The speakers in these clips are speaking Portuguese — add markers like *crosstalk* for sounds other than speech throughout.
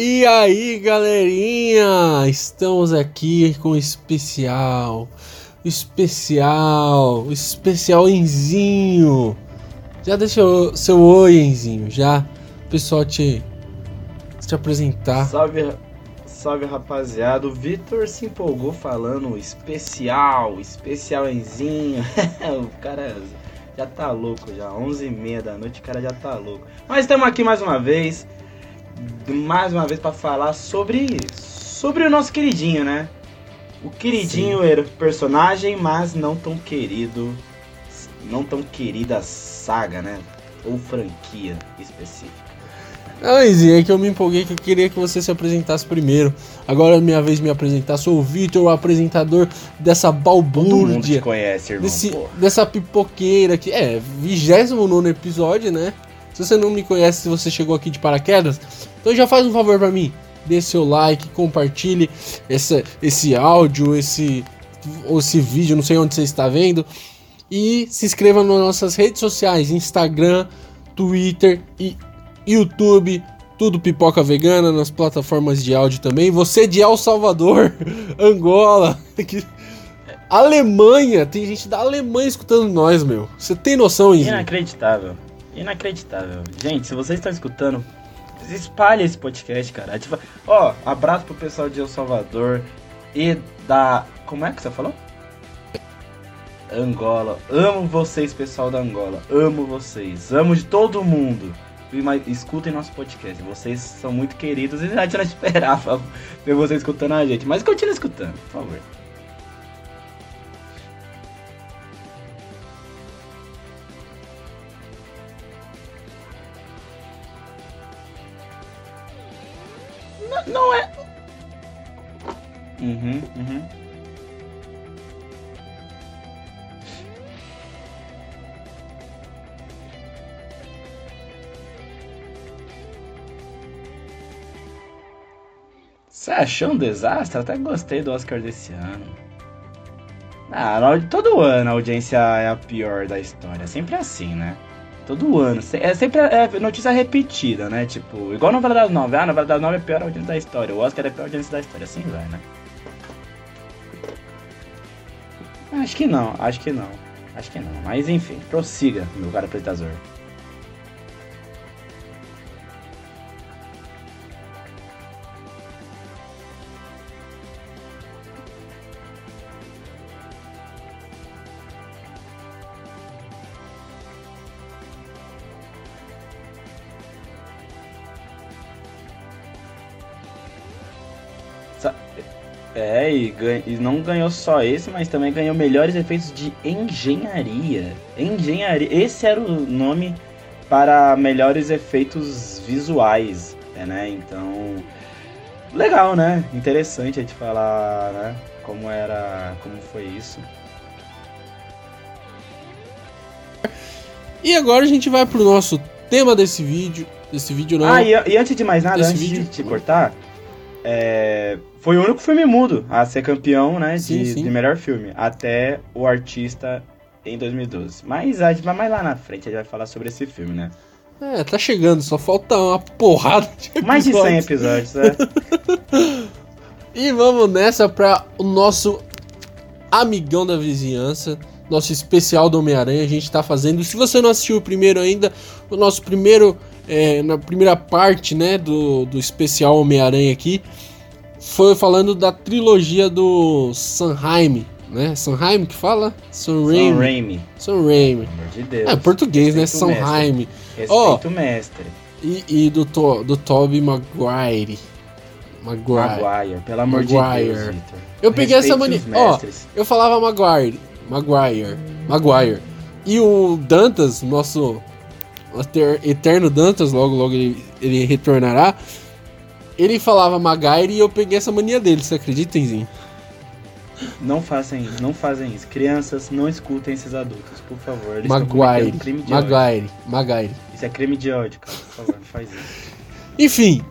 E aí, galerinha? Estamos aqui com especial, especial, especial Enzinho. Já deixou seu oi, Enzinho, já. O pessoal te, te apresentar. Salve, salve rapaziada. O Vitor se empolgou falando especial, especial Enzinho. *laughs* o cara já tá louco já, 11h30 da noite, o cara já tá louco. Mas estamos aqui mais uma vez mais uma vez para falar sobre sobre o nosso queridinho, né? O queridinho Sim. era personagem, mas não tão querido, não tão querida saga, né? Ou franquia específica. Ah, é que eu me empolguei que eu queria que você se apresentasse primeiro. Agora é minha vez de me apresentar. Sou o Vitor, o apresentador dessa balbúrdia. Todo mundo te conhece, irmão. Desse, dessa pipoqueira aqui. É, 29 episódio, né? Se você não me conhece, se você chegou aqui de paraquedas, então já faz um favor para mim. Dê seu like, compartilhe esse, esse áudio, esse, esse vídeo, não sei onde você está vendo. E se inscreva nas nossas redes sociais, Instagram, Twitter e YouTube, tudo pipoca vegana nas plataformas de áudio também. Você de El Salvador, *laughs* Angola, *laughs* Alemanha, tem gente da Alemanha escutando nós, meu. Você tem noção, isso? Inacreditável. Inacreditável. Gente, se vocês estão escutando, espalhe esse podcast, cara. Tipo, ó, abraço pro pessoal de El Salvador e da. Como é que você falou? Angola. Amo vocês, pessoal da Angola. Amo vocês. Amo de todo mundo. Escutem nosso podcast. Vocês são muito queridos e a gente não *laughs* esperava ver vocês escutando a gente. Mas continue escutando, por favor. Não é. Uhum, uhum. Você achou um desastre? Até gostei do Oscar desse ano. Ah, todo ano a audiência é a pior da história. Sempre assim, né? Todo ano. É sempre é notícia repetida, né? Tipo, igual novela das nove. Ah, novela das nove é a pior audiência da história. O Oscar é a pior audiência da história. Assim vai, né? Acho que não, acho que não. Acho que não. Mas enfim, prossiga, meu cara apresentador. E, ganha, e, não ganhou só esse, mas também ganhou melhores efeitos de engenharia. Engenharia. Esse era o nome para melhores efeitos visuais, é, né? Então, legal, né? Interessante a gente falar, né? Como era, como foi isso. E agora a gente vai pro nosso tema desse vídeo. Desse vídeo não. Ah, e, e antes de mais nada, antes vídeo, de te cortar, é, foi o único filme mudo a ser campeão, né, sim, de, sim. de, melhor filme, até o artista em 2012. Mas a gente vai mais lá na frente, a gente vai falar sobre esse filme, né? É, tá chegando, só falta uma porrada de episódios. *laughs* Mais de 100 episódios, é. *laughs* e vamos nessa pra o nosso amigão da vizinhança, nosso especial do Homem-Aranha. A gente tá fazendo. Se você não assistiu o primeiro ainda, o nosso primeiro é, na primeira parte né, do, do especial Homem-Aranha aqui, foi falando da trilogia do Sanheim, né? Sanheim que fala? Sam Raimi. Sam Raimi. Pelo amor de Deus. É, português, né? Sanheim. Respeito oh, mestre. E, e do, to, do Toby Maguire. Maguire. Maguire, pelo amor Maguire. de Deus, Victor. Eu peguei essa mania. Ó, oh, eu falava Maguire. Maguire. Maguire. E o Dantas, nosso Eterno Dantas, logo logo ele, ele retornará. Ele falava Maguire e eu peguei essa mania dele, você acredita, Enzinho? Não fazem isso, não fazem isso. Crianças, não escutem esses adultos, por favor. Eles Maguire, crime de Maguire, ódio. Maguire. Isso é crime de ódio, cara, por favor, não *laughs* faz isso. Enfim,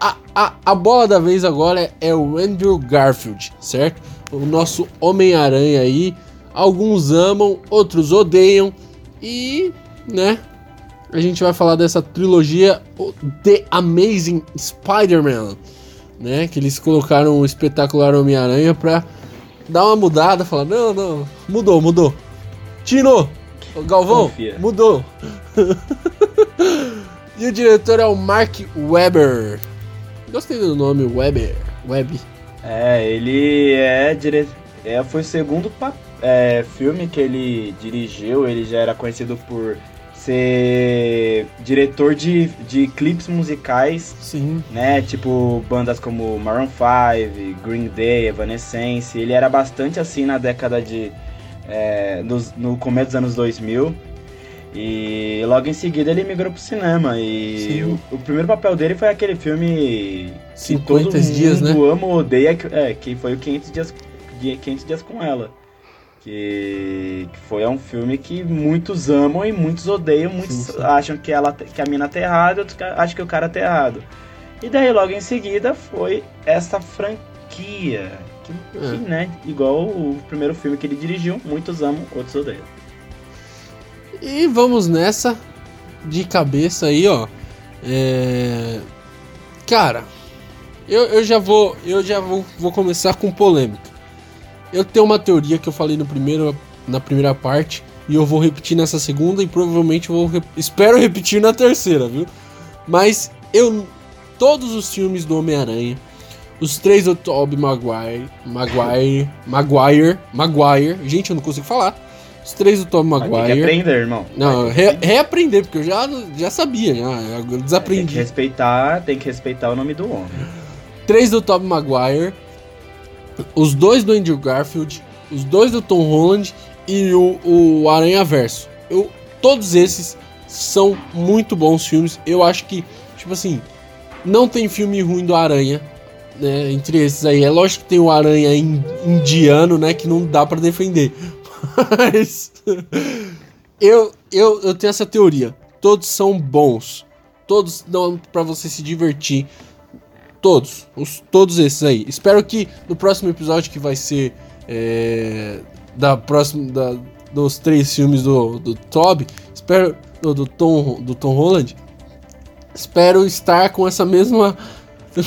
a, a, a bola da vez agora é o Andrew Garfield, certo? O nosso Homem-Aranha aí. Alguns amam, outros odeiam. E, né, a gente vai falar dessa trilogia The Amazing Spider-Man, né? Que eles colocaram o espetacular Homem-Aranha pra dar uma mudada, falar, não, não, mudou, mudou. Tino, Galvão, Confia. mudou. *laughs* e o diretor é o Mark Webber. Gostei do nome Webber. Web. É, ele é dire... é foi o segundo pa- é, filme que ele dirigiu. Ele já era conhecido por ser diretor de, de clipes musicais, Sim. né? Tipo bandas como Maroon 5, Green Day, Evanescence. Ele era bastante assim na década de é, nos- no começo dos anos 2000. E logo em seguida ele migrou pro cinema. E o, o primeiro papel dele foi aquele filme que 50 todo dias, né? mundo ama ou odeia, que- é, que foi o 500 dias, de- 500 dias com ela. Que, que foi um filme que muitos amam e muitos odeiam, muitos Sim, sim. acham que, ela, que a mina tá errada, outros acham que o cara tá errado. E daí logo em seguida foi essa franquia. Que, É. que, né, igual o primeiro filme que ele dirigiu, muitos amam, outros odeiam. E vamos nessa de cabeça aí, ó. É... Cara, eu, eu já vou eu já vou, vou começar com polêmica. Eu tenho uma teoria que eu falei no primeiro na primeira parte e eu vou repetir nessa segunda e provavelmente vou rep- espero repetir na terceira, viu? Mas eu todos os filmes do Homem-Aranha, os três do Tobey Maguire, Maguire, Maguire, Maguire, gente, eu não consigo falar. Os três do Tobey Mas Tem que Maguire. aprender, irmão. Não, re- reaprender, porque eu já, já sabia, já, eu Tem que desaprendi. respeitar, tem que respeitar o nome do homem. Três do Tobey Maguire, os dois do Andrew Garfield, os dois do Tom Holland e o, o Aranha Verso. Eu, todos esses são muito bons filmes. Eu acho que, tipo assim, não tem filme ruim do Aranha. Né, entre esses aí, é lógico que tem o Aranha in- indiano, né? Que não dá pra defender. *laughs* Mas eu, eu, eu tenho essa teoria. Todos são bons. Todos dão pra você se divertir. Todos. Os, todos esses aí. Espero que no próximo episódio, que vai ser é, da próxima, da, dos três filmes do, do Toby, espero. Do, do Tom, do Tom Holland. Espero estar com essa mesma. *laughs*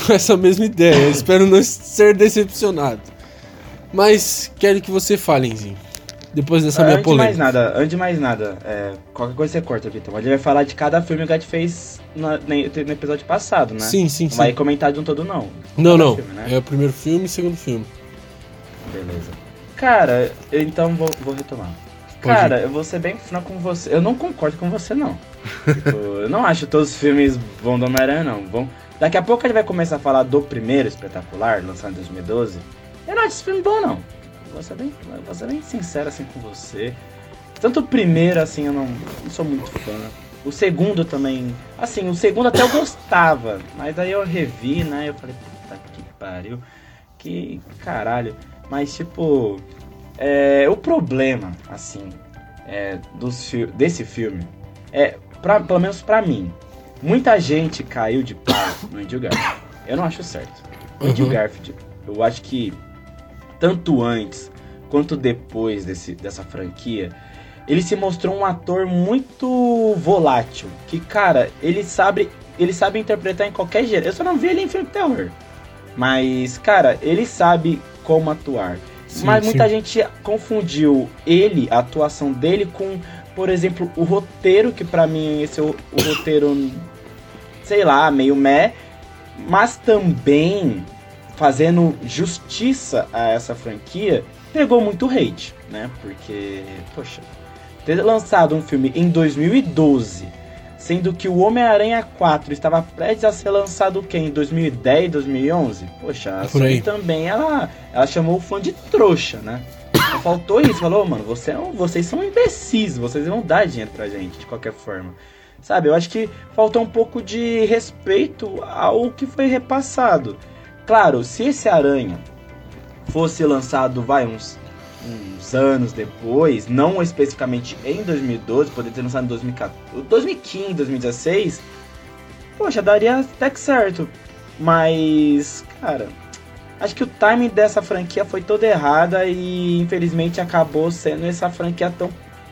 Com essa mesma ideia. espero não *laughs* ser decepcionado. Mas quero que você fale, Enzinho. Depois dessa minha antes de mais polêmica. nada, antes de mais nada, é, qualquer coisa você corta, Vitor. Mas a gente vai falar de cada filme que a gente fez na- no, episódio passado, né? Sim, sim, Não sim. vai comentar de um todo, não. Não, não. filme, né? É o primeiro filme e o segundo filme. Beleza. Cara, eu então vou, vou retomar. Pode Cara, eu vou ser bem franco com você. Eu não concordo com você, não. *laughs* Tipo, eu não acho todos os filmes vão do Homem-Aranha, não. Vão... Daqui a pouco gente vai começar a falar do primeiro espetacular, lançado em 2012. Eu não acho esse filme bom, não. Vou ser bem, vou ser bem sincero assim com você. Tanto o primeiro, assim, eu não, não sou muito fã. O segundo também. Assim, o segundo até eu gostava. Mas daí eu revi, né? Eu falei, puta que pariu. Que caralho. Mas tipo. É, o problema, assim, é, dos desse filme é, pra, pelo menos pra mim, muita gente caiu de pau no Andrew Garfield. Eu não acho certo. O Andrew Uhum. Garfield, eu acho que tanto antes quanto depois desse, dessa franquia, ele se mostrou um ator muito volátil. Que, cara, ele sabe, ele sabe interpretar em qualquer jeito. Eu só não vi ele em filme terror. Mas, cara, ele sabe como atuar. Sim, Mas muita sim. gente confundiu ele, a atuação dele, com, por exemplo, o roteiro, que pra mim esse é o, o roteiro, sei lá, meio meh, mas também fazendo justiça a essa franquia, pegou muito hate, né? Porque, poxa, ter lançado um filme em 2012, sendo que o Homem-Aranha 4 estava prestes a ser lançado o quê? Em 2010, 2011? Poxa, a. Sony também, ela, ela chamou o fã de trouxa, né? Só faltou isso, falou, mano, você é um- vocês são imbecis, vocês vão dar dinheiro pra gente, de qualquer forma. Sabe, eu acho que faltou um pouco de respeito ao que foi repassado. Claro, se esse Aranha fosse lançado, vai, uns, uns anos depois, não especificamente em 2012, poderia ter lançado em 2014, 2015, 2016, poxa, daria até que certo. Mas, cara, acho que o timing dessa franquia foi toda errada e infelizmente acabou sendo essa franquia tão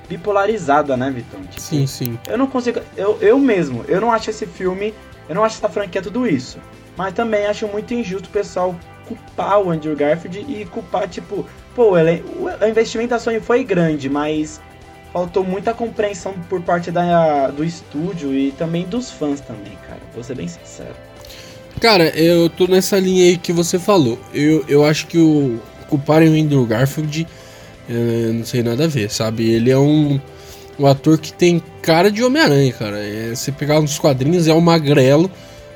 bipolarizada, né, Vitão? Tipo, Sim, sim. Eu não consigo. Eu, eu mesmo, eu não acho esse filme. Eu não acho essa franquia tudo isso. Mas também acho muito injusto o pessoal culpar o Andrew Garfield e culpar, tipo, pô, ele, o investimento da Sony foi grande, mas faltou muita compreensão por parte da, do estúdio e também dos fãs também, cara. Vou ser bem sincero. Cara, eu tô nessa linha aí que você falou. Eu, eu acho que o culparem o Andrew Garfield é, não sei nada a ver, sabe? Ele é um, um ator que tem cara de Homem-Aranha, cara. É, você pegar nos quadrinhos, é um magrelo.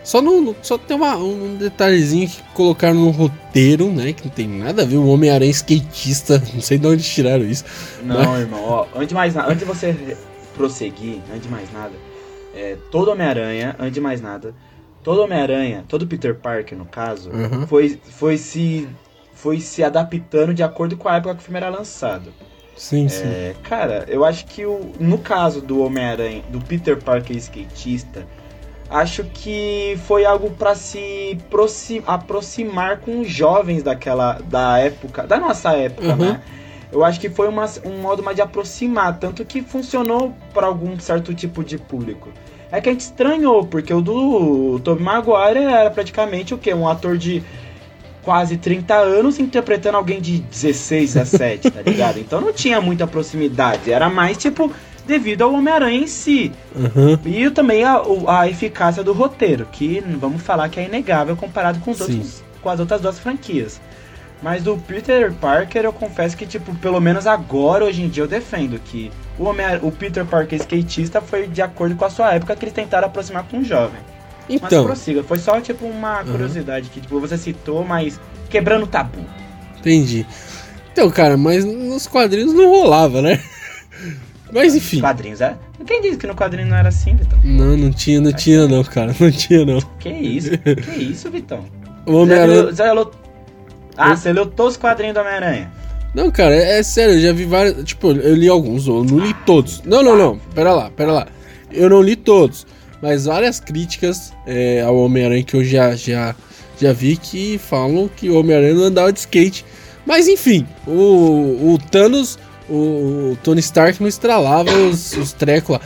Só, no, só tem uma, um detalhezinho que colocaram no roteiro, né? Que não tem nada a ver. O Homem-Aranha skatista. *laughs* Não sei de onde tiraram isso. Não, mas... irmão, ó, antes de mais nada, antes de você prosseguir, antes de mais nada, é, todo Homem-Aranha, antes de mais nada, todo Homem-Aranha, todo Peter Parker, no caso, Uhum. foi, foi se foi se adaptando de acordo com a época que o filme era lançado. Sim, sim. É, cara, eu acho que o, no caso do Homem-Aranha, do Peter Parker skatista, acho que foi algo para se proxi- aproximar com os jovens daquela da época, da nossa época, Uhum. né? Eu acho que foi uma, um modo mais de aproximar, tanto que funcionou para algum certo tipo de público. É que a gente estranhou, porque o do Tobey Maguire era praticamente o quê? Um ator de quase 30 anos interpretando alguém de 16, 17, tá *laughs* ligado? Então não tinha muita proximidade, era mais tipo devido ao Homem-Aranha em si. Uhum. E também a, o- a eficácia do roteiro, que vamos falar que é inegável comparado com, os Sim. outros, com as outras duas franquias. Mas do Peter Parker, eu confesso que, tipo, pelo menos agora, hoje em dia, eu defendo que o, Homem o Peter Parker skatista foi de acordo com a sua época que eles tentaram aproximar com um jovem. Mas Então, prossiga, foi só, tipo, uma Uhum. curiosidade que, tipo, você citou, mas quebrando o tabu. entendi. Então, cara, mas nos quadrinhos não rolava, né? Mas enfim. Quadrinhos, é? Quem disse que no quadrinho não era assim, Vitão? Não, não tinha, não tinha não, cara. Não tinha não. Que isso? que isso, Vitão? O Homem-Aranha. leu- Ah, Eu- você leu todos os quadrinhos do Homem-Aranha. Não, cara, é, é sério, eu já vi vários. Tipo, eu li alguns, eu não li todos. Não, não, não. Pera lá, pera lá. Eu não li todos. Mas várias críticas é, ao Homem-Aranha que eu já, já, já vi que falam que o Homem-Aranha não andava de skate. Mas enfim, o, o Thanos, o, o Tony Stark não estralava os, os trecos lá.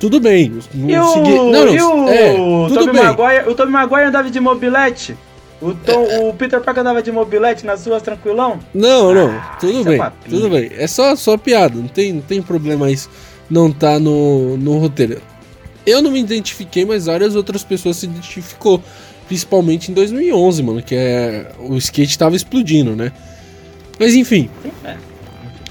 Tudo bem. Não E o, segui- não, não, e o é, tudo Tobey bem. Maguire, o Tobey Maguire andava de mobilete? O, Tom, o Peter Parker andava de mobilete nas ruas tranquilão? Não, não, Ah, tudo é bem, papinho. tudo bem. É só, só piada, não tem, não tem problema isso não tá no, no roteiro. Eu não me identifiquei, mas várias outras pessoas se identificou, principalmente em 2011, mano, que é o skate tava explodindo, né? Mas enfim, É.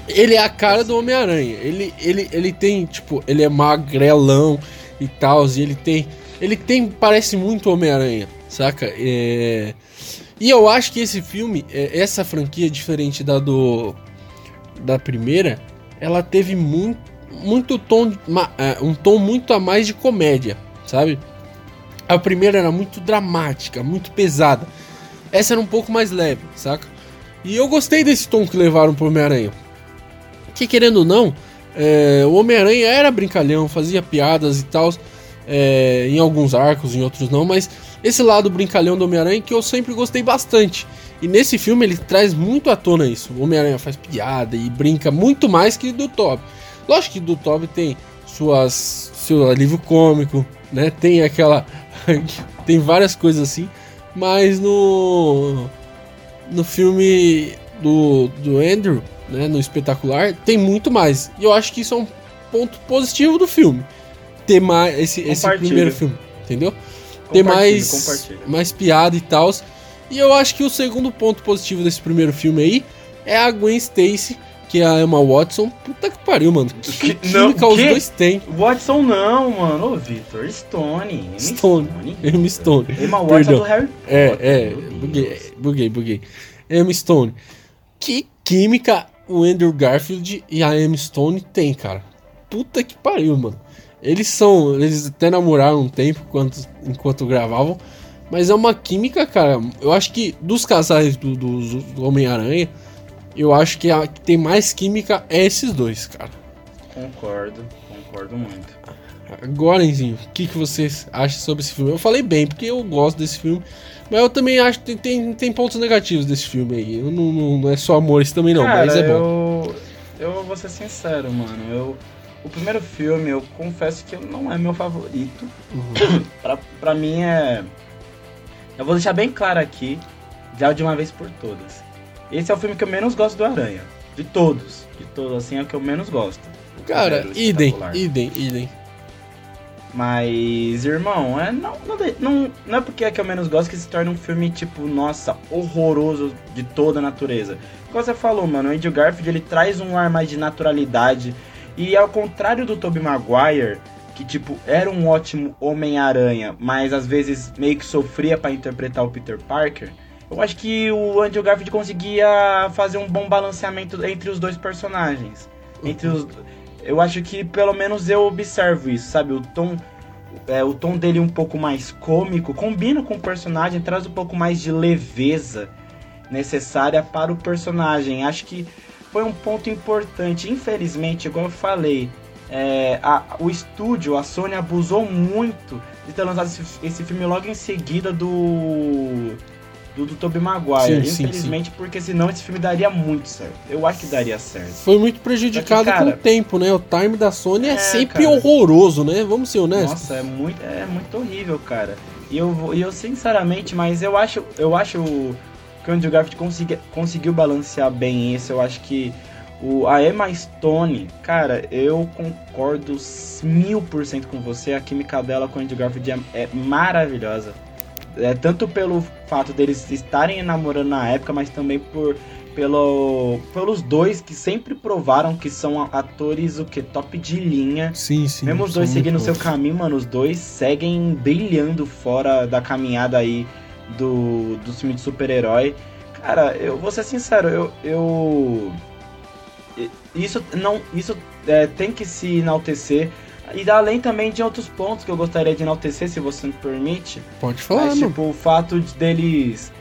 ele é a cara do Homem-Aranha. Ele, ele, ele tem, tipo, ele é magrelão e tal, e ele tem, ele tem, parece muito Homem-Aranha, saca? É... E eu acho que esse filme, é, essa franquia diferente da do da primeira, ela teve muito, muito tom, é, um tom muito a mais de comédia, sabe? A primeira era muito dramática, muito pesada. Essa era um pouco mais leve, saca? E eu gostei desse tom que levaram pro Homem-Aranha. Que querendo ou não, é, o Homem-Aranha era brincalhão, fazia piadas e tal, é, em alguns arcos, em outros não, mas esse lado brincalhão do Homem-Aranha que eu sempre gostei bastante. E nesse filme ele traz muito à tona isso. O Homem-Aranha faz piada e brinca muito mais que do Toby. Lógico que do Toby tem suas seu alívio cômico, né? Tem aquela *laughs* tem várias coisas assim, mas no no filme do, do Andrew, né, no espetacular, tem muito mais. E eu acho que isso é um ponto positivo do filme. Ter mais esse, esse primeiro filme, entendeu? Ter mais, mais piada e tal. E eu acho que o segundo ponto positivo desse primeiro filme aí é a Gwen Stacy, que é a Emma Watson. Puta que pariu, mano. Que Que- não, química os que? dois têm. Watson não, mano. Ô, Victor. Stone. Stone. Emma Stone. Emma Watson Perdão. do Harry É, Potter. é, Deus. buguei, buguei, buguei. Emma Stone. Que química o Andrew Garfield e a Emma Stone tem, cara. Puta que pariu, mano. Eles são. Eles até namoraram um tempo enquanto, enquanto gravavam. Mas é uma química, cara. Eu acho que dos casais do, do, do Homem-Aranha, eu acho que a que tem mais química é esses dois, cara. Concordo, concordo muito. Agora, Enzinho, o que, que vocês acham sobre esse filme? Eu falei bem, porque eu gosto desse filme. Mas eu também acho que tem, tem, tem pontos negativos desse filme aí. Não, não, não é só amor isso também não, Cara, mas é bom. eu, eu vou ser sincero, mano. Eu, o primeiro filme, eu confesso que não é meu favorito. Uhum. *coughs* pra, pra mim é. Eu vou deixar bem claro aqui, já de uma vez por todas. Esse é o filme que eu menos gosto do Aranha. De todos. De todos, assim, é o que eu menos gosto. Cara, idem, idem, idem. Mas, irmão, é, não, não, não, é porque é que eu menos gosto que se torna um filme, tipo, nossa, horroroso de toda a natureza. Como você falou, mano, o Andrew Garfield, ele traz um ar mais de naturalidade. E ao contrário do Tobey Maguire, que, tipo, era um ótimo Homem-Aranha, mas às vezes meio que sofria para interpretar o Peter Parker, eu acho que o Andrew Garfield conseguia fazer um bom balanceamento entre os dois personagens. Entre os *laughs* eu acho que pelo menos eu observo isso, sabe? O tom, é, o tom dele um pouco mais cômico combina com o personagem, traz um pouco mais de leveza necessária para o personagem. Acho que foi um ponto importante. Infelizmente, igual eu falei, é, a, o estúdio, a Sony abusou muito de ter lançado esse, esse filme logo em seguida do do, do Tobey Maguire. Sim, Infelizmente, sim, sim. porque senão esse filme daria muito certo. Eu acho que daria certo. Foi muito prejudicado que, cara, com o tempo, né? O time da Sony é, é sempre cara, horroroso, né? Vamos ser honestos. Nossa, é muito, é muito horrível, cara. E eu, eu sinceramente, mas eu acho, eu acho que o Andrew Garfield consegui, conseguiu balancear bem isso. Eu acho que o, a Emma Stone, cara, eu concordo mil por cento com você. A química dela com o Andrew Garfield é, é maravilhosa. É, tanto pelo fato deles estarem namorando na época, mas também por pelo, pelos dois que sempre provaram que são atores o que top de linha. Sim, sim. Mesmo os dois seguindo o seu caminho, mano, os dois seguem brilhando fora da caminhada aí do, do filme de super-herói. Cara, eu vou ser sincero, eu, eu isso não isso é, tem que se enaltecer e além também de outros pontos que eu gostaria de enaltecer, se você me permite. Pode falar. Mas, tipo, o fato de deles.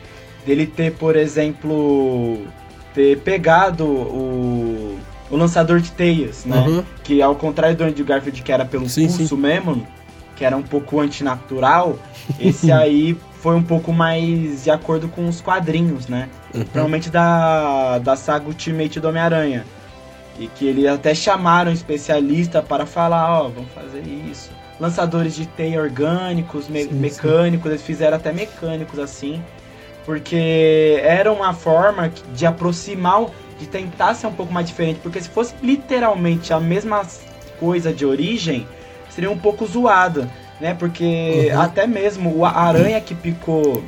dele ter, por exemplo. ter pegado o. o lançador de teias, né? Uhum. Que ao contrário do Andrew Garfield, que era pelo sim, pulso sim. mesmo, que era um pouco antinatural, *laughs* esse aí foi um pouco mais de acordo com os quadrinhos, né? Uhum. Provavelmente da, da saga Ultimate do Homem-Aranha. E que eles até chamaram um especialista para falar, ó, oh, vamos fazer isso. Lançadores de teia orgânicos, me sim, mecânicos, sim. eles fizeram até mecânicos assim, porque era uma forma de aproximar, de tentar ser um pouco mais diferente, porque se fosse literalmente a mesma coisa de origem, seria um pouco zoada, né? Porque uhum. até mesmo a aranha que picou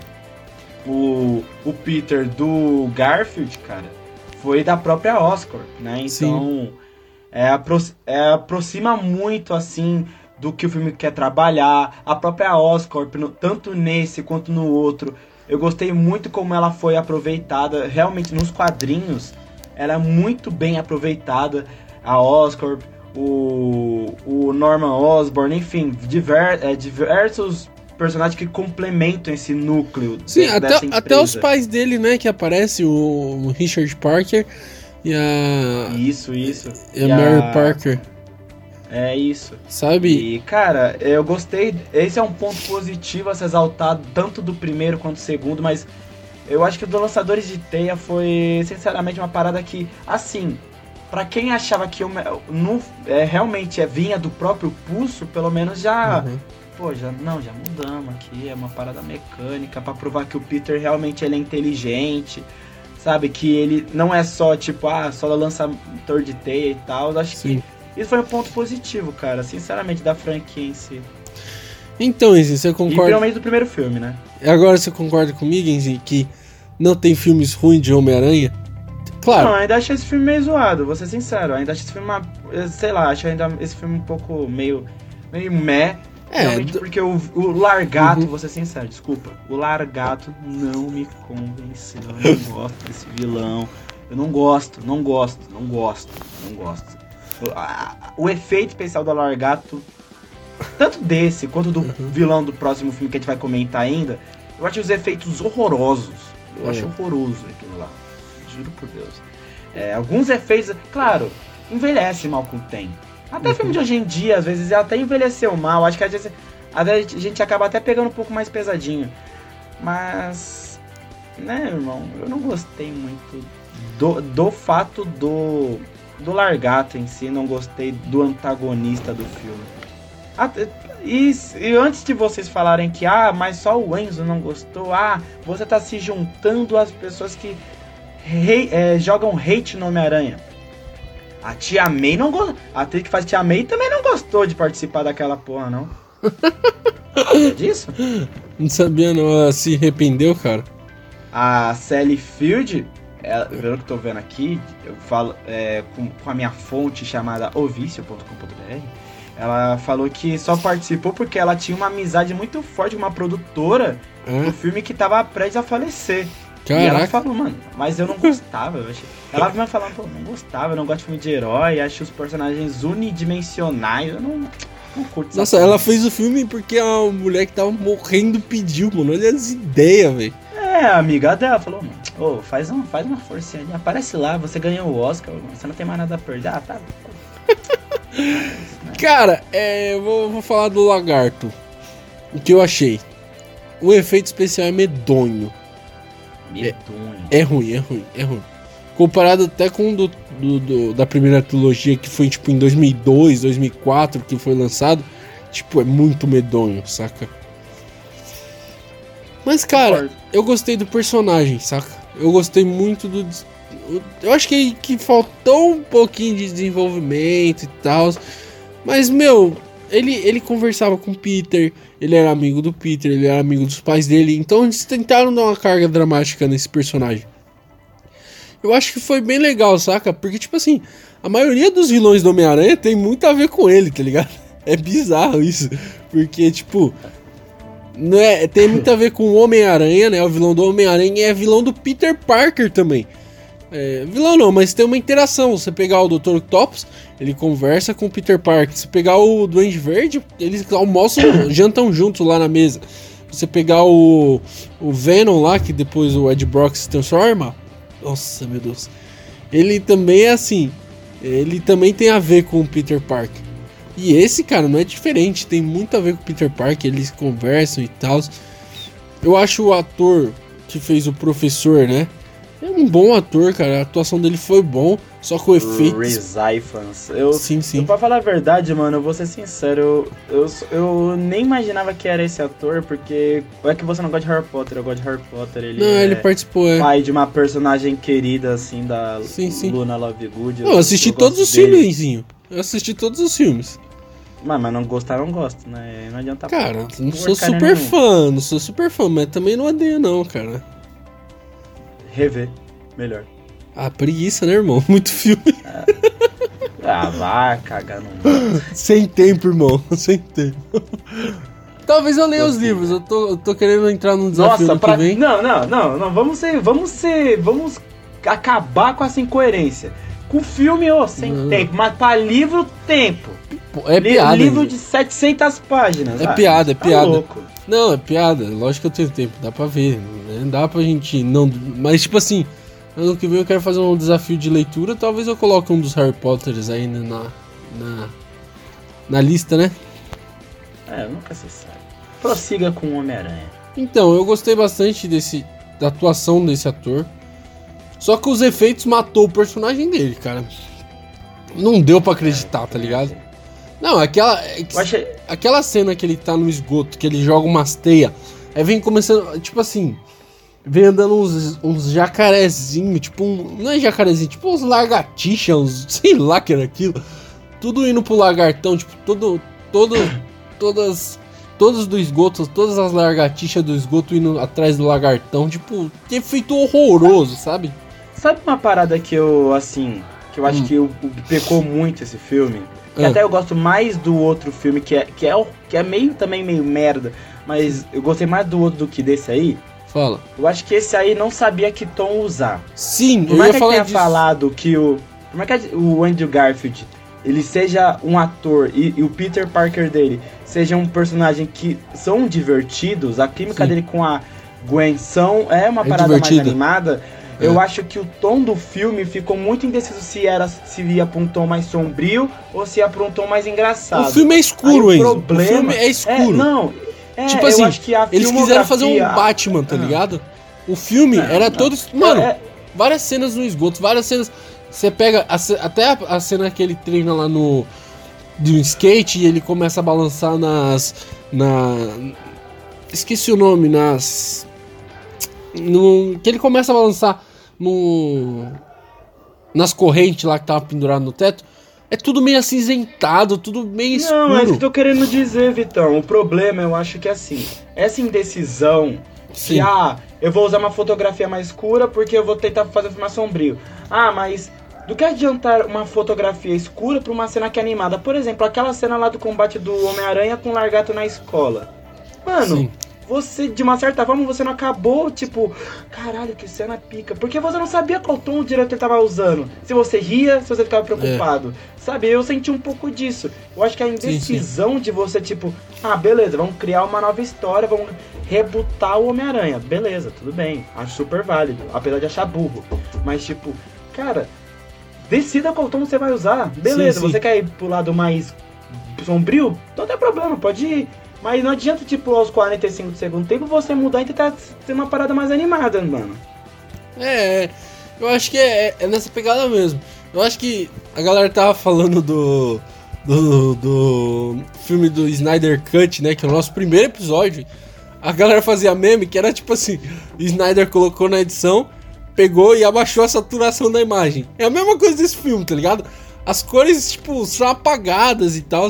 o, o Peter do Garfield, cara, foi da própria Oscar, né? Então, é, apro é, aproxima muito, assim, do que o filme quer trabalhar. A própria Oscar, tanto nesse quanto no outro, eu gostei muito como ela foi aproveitada. Realmente, nos quadrinhos, ela é muito bem aproveitada. A Oscar, o, o Norman Osborn, enfim, diver, é, diversos personagens que complementam esse núcleo. Sim, até, até os pais dele, né? Que aparece, o Richard Parker e a. Isso, isso. E, e a Mary a... Parker. É isso. Sabe? E, cara, eu gostei. Esse é um ponto positivo a se exaltar, tanto do primeiro quanto do segundo, mas eu acho que o do Lançadores de Teia foi, sinceramente, uma parada que, assim, para quem achava que eu, não, é, realmente é, vinha do próprio pulso, pelo menos já. Uhum pô, já, não, já mudamos aqui, é uma parada mecânica para provar que o Peter realmente ele é inteligente, sabe? Que ele não é só, tipo, ah, só lançador de teia e tal. Acho Sim. que isso foi um ponto positivo, cara, sinceramente, da franquia em si. Então, Enzi, você concorda... E principalmente do primeiro filme, né? Agora você concorda comigo, Enzi, que não tem filmes ruins de Homem-Aranha? Claro. Não, ainda acho esse filme meio zoado, vou ser sincero. Ainda acho esse filme uma... Sei lá, acho ainda esse filme um pouco meio... Meio meh. É, Realmente porque o, o Largato, uhum. vou ser sincero, desculpa. O Largato não me convenceu. Eu não gosto desse vilão. Eu não gosto, não gosto, não gosto, não gosto. O, a, o efeito especial do Largato, tanto desse quanto do uhum. vilão do próximo filme que a gente vai comentar ainda, eu acho os efeitos horrorosos. Eu é. acho horroroso aquilo lá. Juro por Deus. É, alguns efeitos, claro, envelhece mal com o tempo até filme de hoje em dia, às vezes, até envelheceu mal. Acho que às vezes, às vezes a gente acaba até pegando um pouco mais pesadinho. Mas, né, irmão, eu não gostei muito do, do fato do do Largato em si, não gostei do antagonista do filme. Até, e, e, antes de vocês falarem que, ah, mas só o Enzo não gostou, ah, você tá se juntando às pessoas que hei, é, jogam hate no Homem-Aranha. A Tia May não gostou. A atriz que faz Tia May também não gostou de participar daquela porra, não. é *laughs* disso? Não sabia, não. Ela se arrependeu, cara. A Sally Field, ela, pelo que eu tô vendo aqui, eu falo é, com, com, a minha fonte chamada ovicio.com.br, ela falou que só participou porque ela tinha uma amizade muito forte com uma produtora é? do filme que tava prestes a falecer. Caraca. E ela falou, mano, mas eu não gostava. Eu achei... Ela vinha falando, pô, não gostava, eu não gosto de filme de herói, acho os personagens unidimensionais, eu não, não curto Nossa, ela fez o filme porque a mulher que tava morrendo pediu, mano. Olha as ideias, velho. É, a amiga dela falou, mano, ô, faz, um, faz uma forcinha ali, aparece lá, você ganhou o Oscar, mano, você não tem mais nada a perder. Ah, tá. *laughs* Cara, é, eu vou, vou falar do lagarto. O que eu achei. O efeito especial é medonho. Medonho. É, é ruim, é ruim, é ruim. Comparado até com o do, do, do, da primeira trilogia, que foi tipo em 2002, 2004 que foi lançado. Tipo, é muito medonho, saca? Mas, cara, eu gostei do personagem, saca? Eu gostei muito do. Eu acho que, que faltou um pouquinho de desenvolvimento e tal. Mas, meu, ele, ele conversava com o Peter, ele era amigo do Peter, ele era amigo dos pais dele, então eles tentaram dar uma carga dramática nesse personagem. Eu acho que foi bem legal, saca? Porque, tipo assim, a maioria dos vilões do Homem-Aranha tem muito a ver com ele, tá ligado? *laughs* É bizarro isso. Porque, tipo. Não é, tem muito a ver com o Homem-Aranha, né? O vilão do Homem-Aranha é vilão do Peter Parker também. É, vilão não, mas tem uma interação. Você pegar o Dr. Octopus, ele conversa com o Peter Parker. Se pegar o Duende Verde, eles almoçam, *coughs* jantam juntos lá na mesa. Você pegar o, o Venom lá, que depois o Ed Brock se transforma. Nossa, meu Deus. Ele também é assim. Ele também tem a ver com o Peter Parker. E esse, cara, não é diferente. Tem muito a ver com o Peter Parker. Eles conversam e tal. Eu acho o ator que fez o professor, né? É um bom ator, cara. A atuação dele foi bom, só com o efeito. Ifans. Eu, sim, sim. Eu, pra falar a verdade, mano, eu vou ser sincero. Eu, eu, eu, nem imaginava que era esse ator, porque. É que você não gosta de Harry Potter, eu gosto de Harry Potter. Ele não, é ele participou, é. Pai de uma personagem querida, assim, da sim, sim. Luna Lovegood. Eu, eu assisti todos os filmes, Eu assisti todos os filmes. Mas, mas não gostar, não gosto, né? Não adianta. Cara, não sou super nenhum. fã, não sou super fã, mas também não odeio, não, cara rever melhor. Ah, preguiça, né, irmão? *laughs* Muito filme. Ah, vai cagar no *laughs* Sem tempo, irmão. *laughs* Sem tempo. Talvez eu leia os livros. Eu tô, eu tô querendo entrar num desafio Nossa, pra... vem. Não, não, não, não. Vamos ser. Vamos ser. Vamos acabar com essa incoerência. Com filme, ô, oh, sem não. tempo. Mas pra livro, tempo. É piada. Livro de 700 páginas. É ah, piada, é tá piada. Louco. Não, é piada. Lógico que eu tenho tempo. Dá pra ver. Né? Dá pra gente. não Mas, tipo assim. Ano que vem eu quero fazer um desafio de leitura. Talvez eu coloque um dos Harry Potters aí na. Na, na lista, né? É, nunca se sabe. Prossiga com o Homem-Aranha. Então, eu gostei bastante desse. Da atuação desse ator. Só que os efeitos matou o personagem dele, cara. Não deu para acreditar, tá ligado? Não, aquela. Achei... Aquela cena que ele tá no esgoto, que ele joga umas teias. Aí vem começando. Tipo assim. Vem andando uns, uns jacarezinhos, tipo um. Não é jacarezinho, tipo uns lagartixas, uns. *laughs* Sei lá que era aquilo. Tudo indo pro lagartão, tipo, todo. Todo. Todas. Todos do esgoto, todas as lagartixas do esgoto indo atrás do lagartão, tipo, que efeito horroroso, sabe? Sabe uma parada que eu, assim, que eu acho hum. que eu, pecou muito esse filme? Que até eu gosto mais do outro filme, que é, que, é, que é meio também meio merda, mas eu gostei mais do outro do que desse aí. Fala. Eu acho que esse aí não sabia que tom usar. Sim, Por mais eu ia que falar tenha disso. falado que o. Por mais que o Andrew Garfield ele seja um ator e, e, o Peter Parker dele seja um personagem que são divertidos, a química Sim. dele com a Gwen são, é uma é parada divertido. mais animada é. Eu acho que o tom do filme ficou muito indeciso se era se ia pra um tom mais sombrio ou se ia pra um tom mais engraçado. O filme é escuro, hein? O filme é escuro. É, não, é, tipo assim, eles quiseram fazer um Batman, tá ah. ligado? O filme é, era todo. Mano, é, várias cenas no esgoto, várias cenas. Você pega a até a, a cena que ele treina lá no de um skate e ele começa a balançar nas na esqueci o nome nas no, que ele começa a balançar no nas correntes lá que tava pendurado no teto. É tudo meio acinzentado, tudo meio escuro. Não, é isso que eu tô querendo dizer, Vitão. O problema, eu acho que é assim, essa indecisão Sim. que, ah, eu vou usar uma fotografia mais escura porque eu vou tentar fazer filme mais sombrio. Ah, mas do que adiantar uma fotografia escura pra uma cena que é animada? Por exemplo, aquela cena lá do combate do Homem-Aranha com o Largato na escola. Mano, Sim. Você, de uma certa forma, você não acabou, tipo, caralho, que cena pica. Porque você não sabia qual tom o diretor tava usando. Se você ria, se você ficava preocupado. Sabe, eu senti um pouco disso. Eu acho que a indecisão de você, tipo, ah, beleza, vamos criar uma nova história, vamos rebutar o Homem-Aranha. Beleza, tudo bem. Acho super válido. Apesar de achar burro. Mas, tipo, cara, decida qual tom você vai usar. Beleza, Sim, sim. você quer ir pro lado mais sombrio? Não tem problema, pode ir. Mas não adianta, tipo, aos 45 do segundo tempo você mudar e tentar ter uma parada mais animada, mano. É, é, eu acho que é, é nessa pegada mesmo. Eu acho que a galera tava falando do, do, do filme do Snyder Cut, né? Que é o nosso primeiro episódio. A galera fazia meme que era tipo assim: Snyder colocou na edição, pegou e abaixou a saturação da imagem. É a mesma coisa desse filme, tá ligado? As cores, tipo, são apagadas e tal.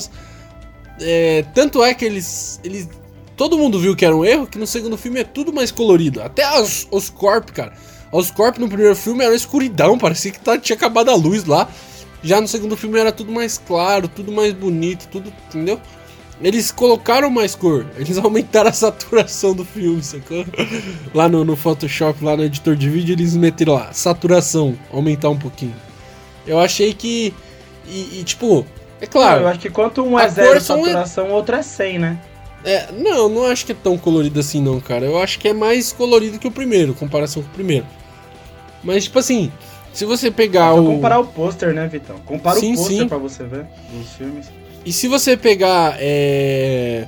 É, tanto é que eles, eles. Todo mundo viu que era um erro, que no segundo filme é tudo mais colorido. Até os, os Corp, cara. Os Corp no primeiro filme era escuridão, parecia que tá- tinha acabado a luz lá. Já no segundo filme era tudo mais claro, tudo mais bonito, tudo, entendeu? Eles colocaram mais cor, *laughs* eles aumentaram a saturação do filme, sacou? *laughs* Lá no, no Photoshop, lá no editor de vídeo, eles meteram lá, saturação, aumentar um pouquinho. Eu achei que. E, e, tipo, é claro. eu acho que quanto um é zero são- saturação, o outro é 100, né? É, não, não acho que é tão colorido assim não, cara. Eu acho que é mais colorido que o primeiro, em comparação com o primeiro. Mas tipo assim, se você pegar o comparar o pôster, né, Vitão? Compara Sim, o pôster pra você ver nos filmes. e se você pegar é...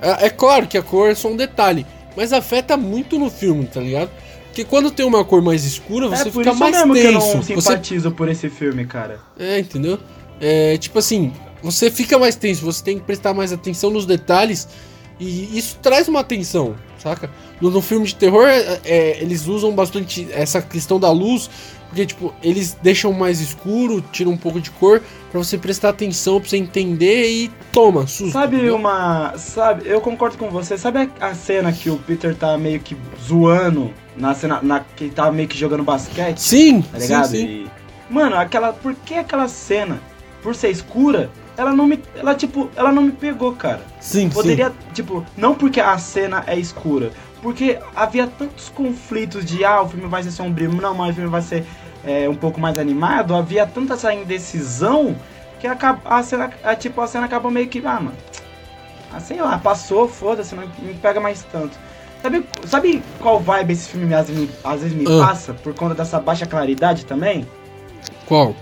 é é claro que a cor é só um detalhe, mas afeta muito no filme, tá ligado? Porque quando tem uma cor mais escura, você é por fica isso mais mesmo que eu não tenso. Você simpatizo por esse filme, cara. É, entendeu? É, tipo assim, você fica mais tenso, você tem que prestar mais atenção nos detalhes e isso traz uma atenção, saca? No, no filme de terror, é, é, eles usam bastante essa questão da luz, porque, tipo, eles deixam mais escuro, tiram um pouco de cor, pra você prestar atenção, pra você entender e toma, susto. Sabe uma. Sabe, eu concordo com você. Sabe a, a cena que o Peter tá meio que zoando na cena. Na, que tá meio que jogando basquete? Sim, Tá ligado? sim, sim. E, mano, aquela. Por que aquela cena, por ser escura, ela não me. Ela, tipo, ela não me pegou, cara. Sim, Poderia, tipo, não porque a cena é escura, porque havia tantos conflitos de ah, o filme vai ser sombrio, não, mas o filme vai ser é, um pouco mais animado, havia tanta essa indecisão que acaba, a cena, a, tipo, a cena acabou meio que, ah, mano, ah, sei lá, passou, foda-se, não me pega mais tanto. Sabe, sabe qual vibe esse filme às vezes me, às vezes me Ah. passa, por conta dessa baixa claridade também? sim. Qual?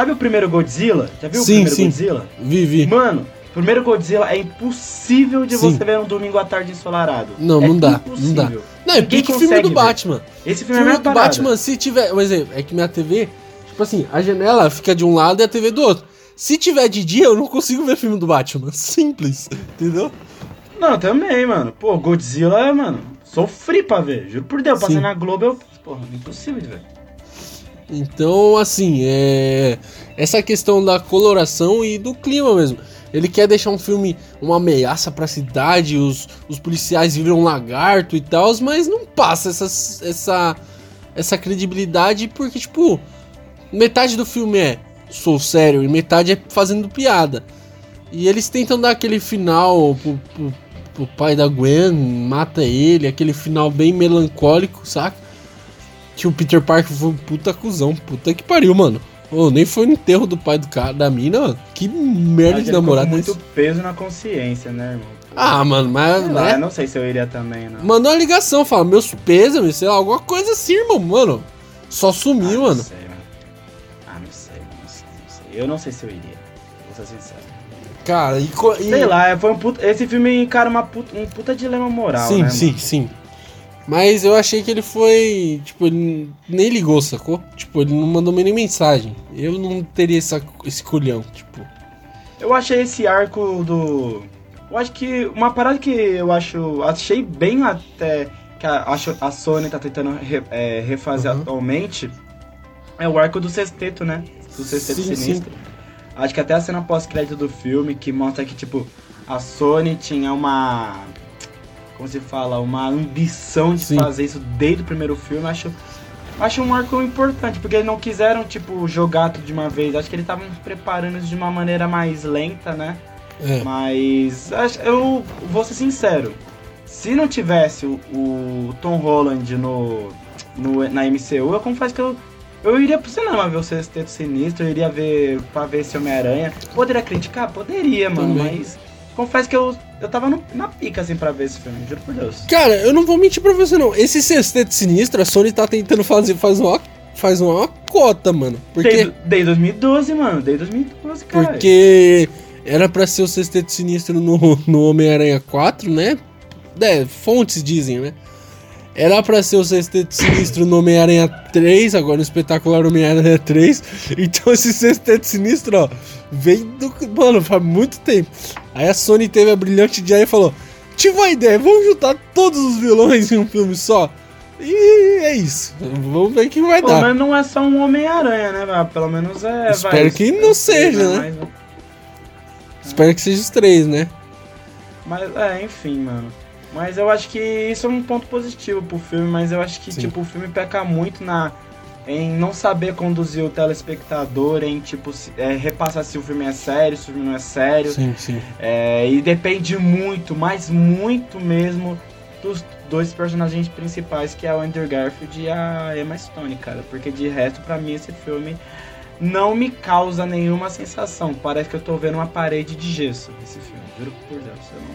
Sabe o primeiro Godzilla? Já viu Sim, o primeiro sim. Godzilla? Vivi. Mano, o primeiro Godzilla é impossível de Sim. você ver um domingo à tarde ensolarado. Não, é não dá, impossível. não dá. Não, é pique filme do ver. Batman. Esse filme é filme mesma do parada. Batman, se tiver. Um exemplo, é que minha TV, tipo assim, a janela fica de um lado e a TV do outro. Se tiver de dia, eu não consigo ver filme do Batman. *laughs* Simples, entendeu? Não, também, mano. Pô, Godzilla, mano, sofri pra ver. Juro por Deus, passei na Globo, eu... Porra, impossível de ver. Então, assim, é. Essa questão da coloração e do clima mesmo. Ele quer deixar um filme uma ameaça pra cidade, os, os policiais viram lagarto e tal, mas não passa essa, essa, essa credibilidade porque, tipo, metade do filme é sou sério e metade é fazendo piada. E eles tentam dar aquele final pro, pro, pro pai da Gwen, mata ele, aquele final bem melancólico, saca? Que o Peter Parker foi um puta cuzão, puta que pariu, mano. Ô, nem foi no enterro do pai do cara, da mina, mano. Que merda Mas de namorado é muito esse? peso na consciência, né, irmão? Ah, mano, mas. Sei lá, né? eu não sei se eu iria também, não. Mandou uma ligação, fala, meus pêsames, sei lá, alguma coisa assim, irmão, mano. Só ah, sumiu, não mano. sei, mano. Ah, não sei, não sei, não sei. Eu não sei se eu iria, vou ser sincero. Cara, e. e- Sei lá, foi um puta... esse filme encara uma puta... um puta dilema moral, Sim, né, sim, mano? sim. Mas eu achei que ele foi. Tipo, ele nem ligou, sacou? Tipo, ele não mandou nem mensagem. Eu não teria essa, esse culhão, tipo. Eu achei esse arco do. Eu acho que. Uma parada que eu acho. Achei bem até. Que a, acho a Sony tá tentando re, é, refazer Uhum. atualmente. É o arco do sexteto, né? Do sexteto Sim, sinistro. Acho que até a cena pós-crédito do filme que mostra que, tipo, a Sony tinha uma. Como se fala? Uma ambição de Sim. fazer isso desde o primeiro filme. Acho. Acho um arco importante, porque eles não quiseram, tipo, jogar tudo de uma vez. Acho que eles estavam preparando isso de uma maneira mais lenta, né? É. Mas acho- eu vou ser sincero. Se não tivesse o, o Tom Holland no, no- na MCU, eu confesso que eu, eu iria pro cinema ver o Sexteto Sinistro, eu iria ver pra ver esse Homem-Aranha. Poderia criticar? Poderia, mano, Também. mas confesso que eu, eu tava no- na pica assim pra ver esse filme, juro por Deus. Cara, eu não vou mentir pra você, não. Esse sexteto sinistro, a Sony tá tentando fazer faz uma, faz uma cota, mano. Porque. Desde, desde 2012, mano, desde 2012, cara. Porque era pra ser o Sexteto Sinistro no, no Homem-Aranha 4, né? É, fontes dizem, né? Era pra ser o Sexteto Sinistro no Homem-Aranha 3, agora no espetacular Homem-Aranha 3. Então esse Sexteto Sinistro, ó, vem do. Mano, faz muito tempo. Aí a Sony teve a brilhante ideia e falou: Tive uma ideia, vamos juntar todos os vilões em um filme só. E é isso. Vamos ver o que vai Pelo dar. menos não é só um Homem-Aranha, né? Pelo menos é. Espero que não seja, né? Mas, Espero que seja os três, né? Mas, é, enfim, mano. Mas eu acho que isso é um ponto positivo pro filme, mas eu acho que, Sim. tipo, o filme peca muito na... Em não saber conduzir o telespectador, em, tipo, é, repassar se o filme é sério, se o filme não é sério. Sim, sim. É, e depende muito, mas muito mesmo, dos dois personagens principais, que é o Andrew Garfield e a Emma Stone, cara. Porque de resto, pra mim, esse filme não me causa nenhuma sensação. Parece que eu tô vendo uma parede de gesso, esse filme. Juro por Deus, eu não,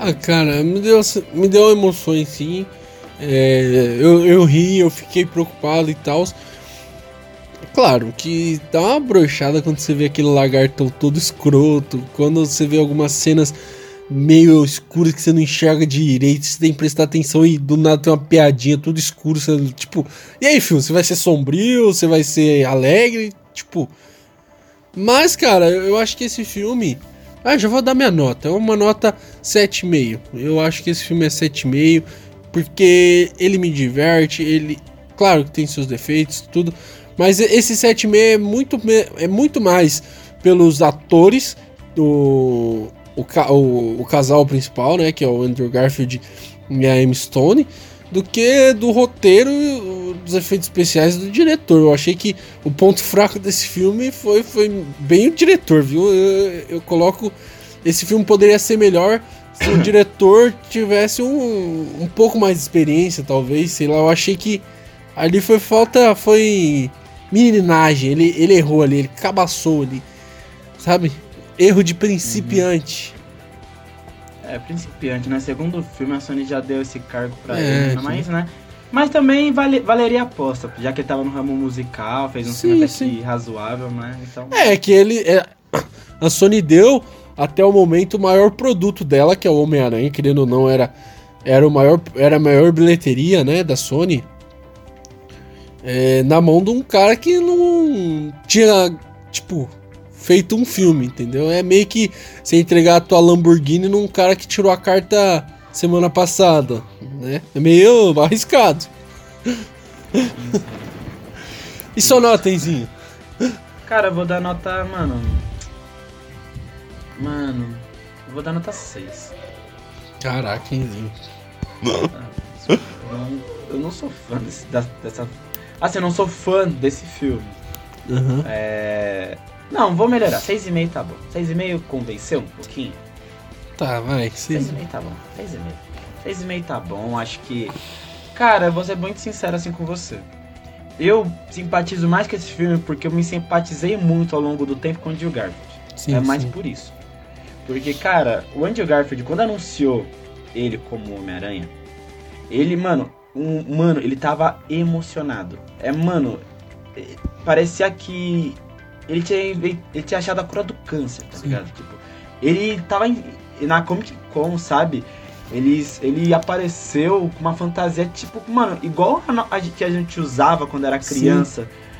Ah, cara, me deu, me deu emoções sim. É, eu, eu ri, eu fiquei preocupado e tal. Claro que dá uma brochada quando você vê aquele lagartão todo escroto. Quando você vê algumas cenas meio escuras que você não enxerga direito, você tem que prestar atenção e do nada tem uma piadinha tudo escuro. Você, tipo, e aí, filho, você vai ser sombrio? Você vai ser alegre? Tipo. Mas, cara, eu acho que esse filme. Ah, já vou dar minha nota. É uma nota 7,5. Eu acho que esse filme é 7,5 porque ele me diverte, ele claro que tem seus defeitos, tudo, mas esse 7,5 é muito é muito mais pelos atores do o, o, o casal principal, né, que é o Andrew Garfield e a Emma Stone, do que do roteiro dos efeitos especiais do diretor. Eu achei que o ponto fraco desse filme foi, foi bem o diretor, viu? Eu, eu coloco. Esse filme poderia ser melhor se o diretor tivesse um, um pouco mais de experiência, talvez. Sei lá, eu achei que ali foi falta. Foi meninagem. Ele, ele errou ali, ele cabaçou ali. Sabe? Erro de principiante. É, principiante, né? Segundo filme, a Sony já deu esse cargo pra É, ele, mas, né? Mas também vale, valeria a aposta, já que ele tava no ramo musical, fez um Sim, filme razoável, né? Então, É, que ele. é- a Sony deu até o momento o maior produto dela, que é o Homem-Aranha, querendo ou não, era, era, o maior, era a maior bilheteria né, da Sony. É, na mão de um cara que não tinha, tipo, feito um filme, entendeu? É meio que você entregar a tua Lamborghini num cara que tirou a carta semana passada, né? É meio arriscado. e sua nota, Enzinho? Cara, eu vou dar nota, mano. Mano, eu vou dar nota 6. Caraca, Enzinho. Eu não, eu não sou fã desse, dessa. Assim, eu não sou fã desse filme. Aham. É. Não, vou melhorar. 6,5 tá bom. 6,5 convenceu um pouquinho? Tá, vai. Seis... 6,5 tá bom. 6,5. 6,5 tá bom. Acho que. Cara, eu vou ser muito sincero assim com você. Eu simpatizo mais com esse filme porque eu me simpatizei muito ao longo do tempo com o Andrew Garfield. Sim, é mais sim. por isso. Porque, cara, o Andrew Garfield, quando anunciou ele como Homem-Aranha, ele, mano, um, mano, ele tava emocionado. É, mano, eh, parecia que ele tinha, ele tinha achado a cura do câncer, tá ligado? Tipo, ele tava em- na Comic Con, sabe? Ele, ele apareceu com uma fantasia tipo, mano, igual a, a que a gente usava quando era criança. Sim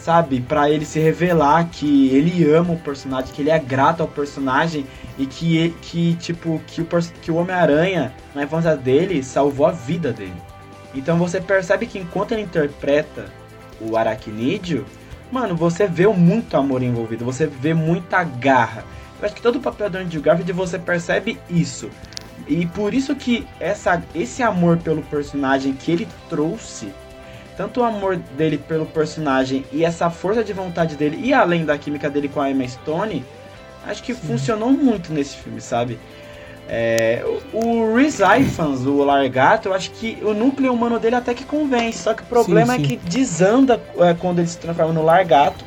sabe? para ele se revelar que ele ama o personagem, que ele é grato ao personagem e que, que tipo, que o, que o Homem-Aranha, na infância dele, salvou a vida dele. Então você percebe que enquanto ele interpreta o Aracnídeo, mano, você vê muito amor envolvido, você vê muita garra. Eu acho que todo o papel do Andrew Garfield você percebe isso. E por isso que essa, esse amor pelo personagem que ele trouxe tanto o amor dele pelo personagem e essa força de vontade dele, e além da química dele com a Emma Stone, acho que sim. funcionou muito nesse filme, sabe? É, o Rhys Ifans, o Largato, eu acho que o núcleo humano dele até que convence, só que o problema sim, sim. é que desanda é, quando ele se transforma no Largato.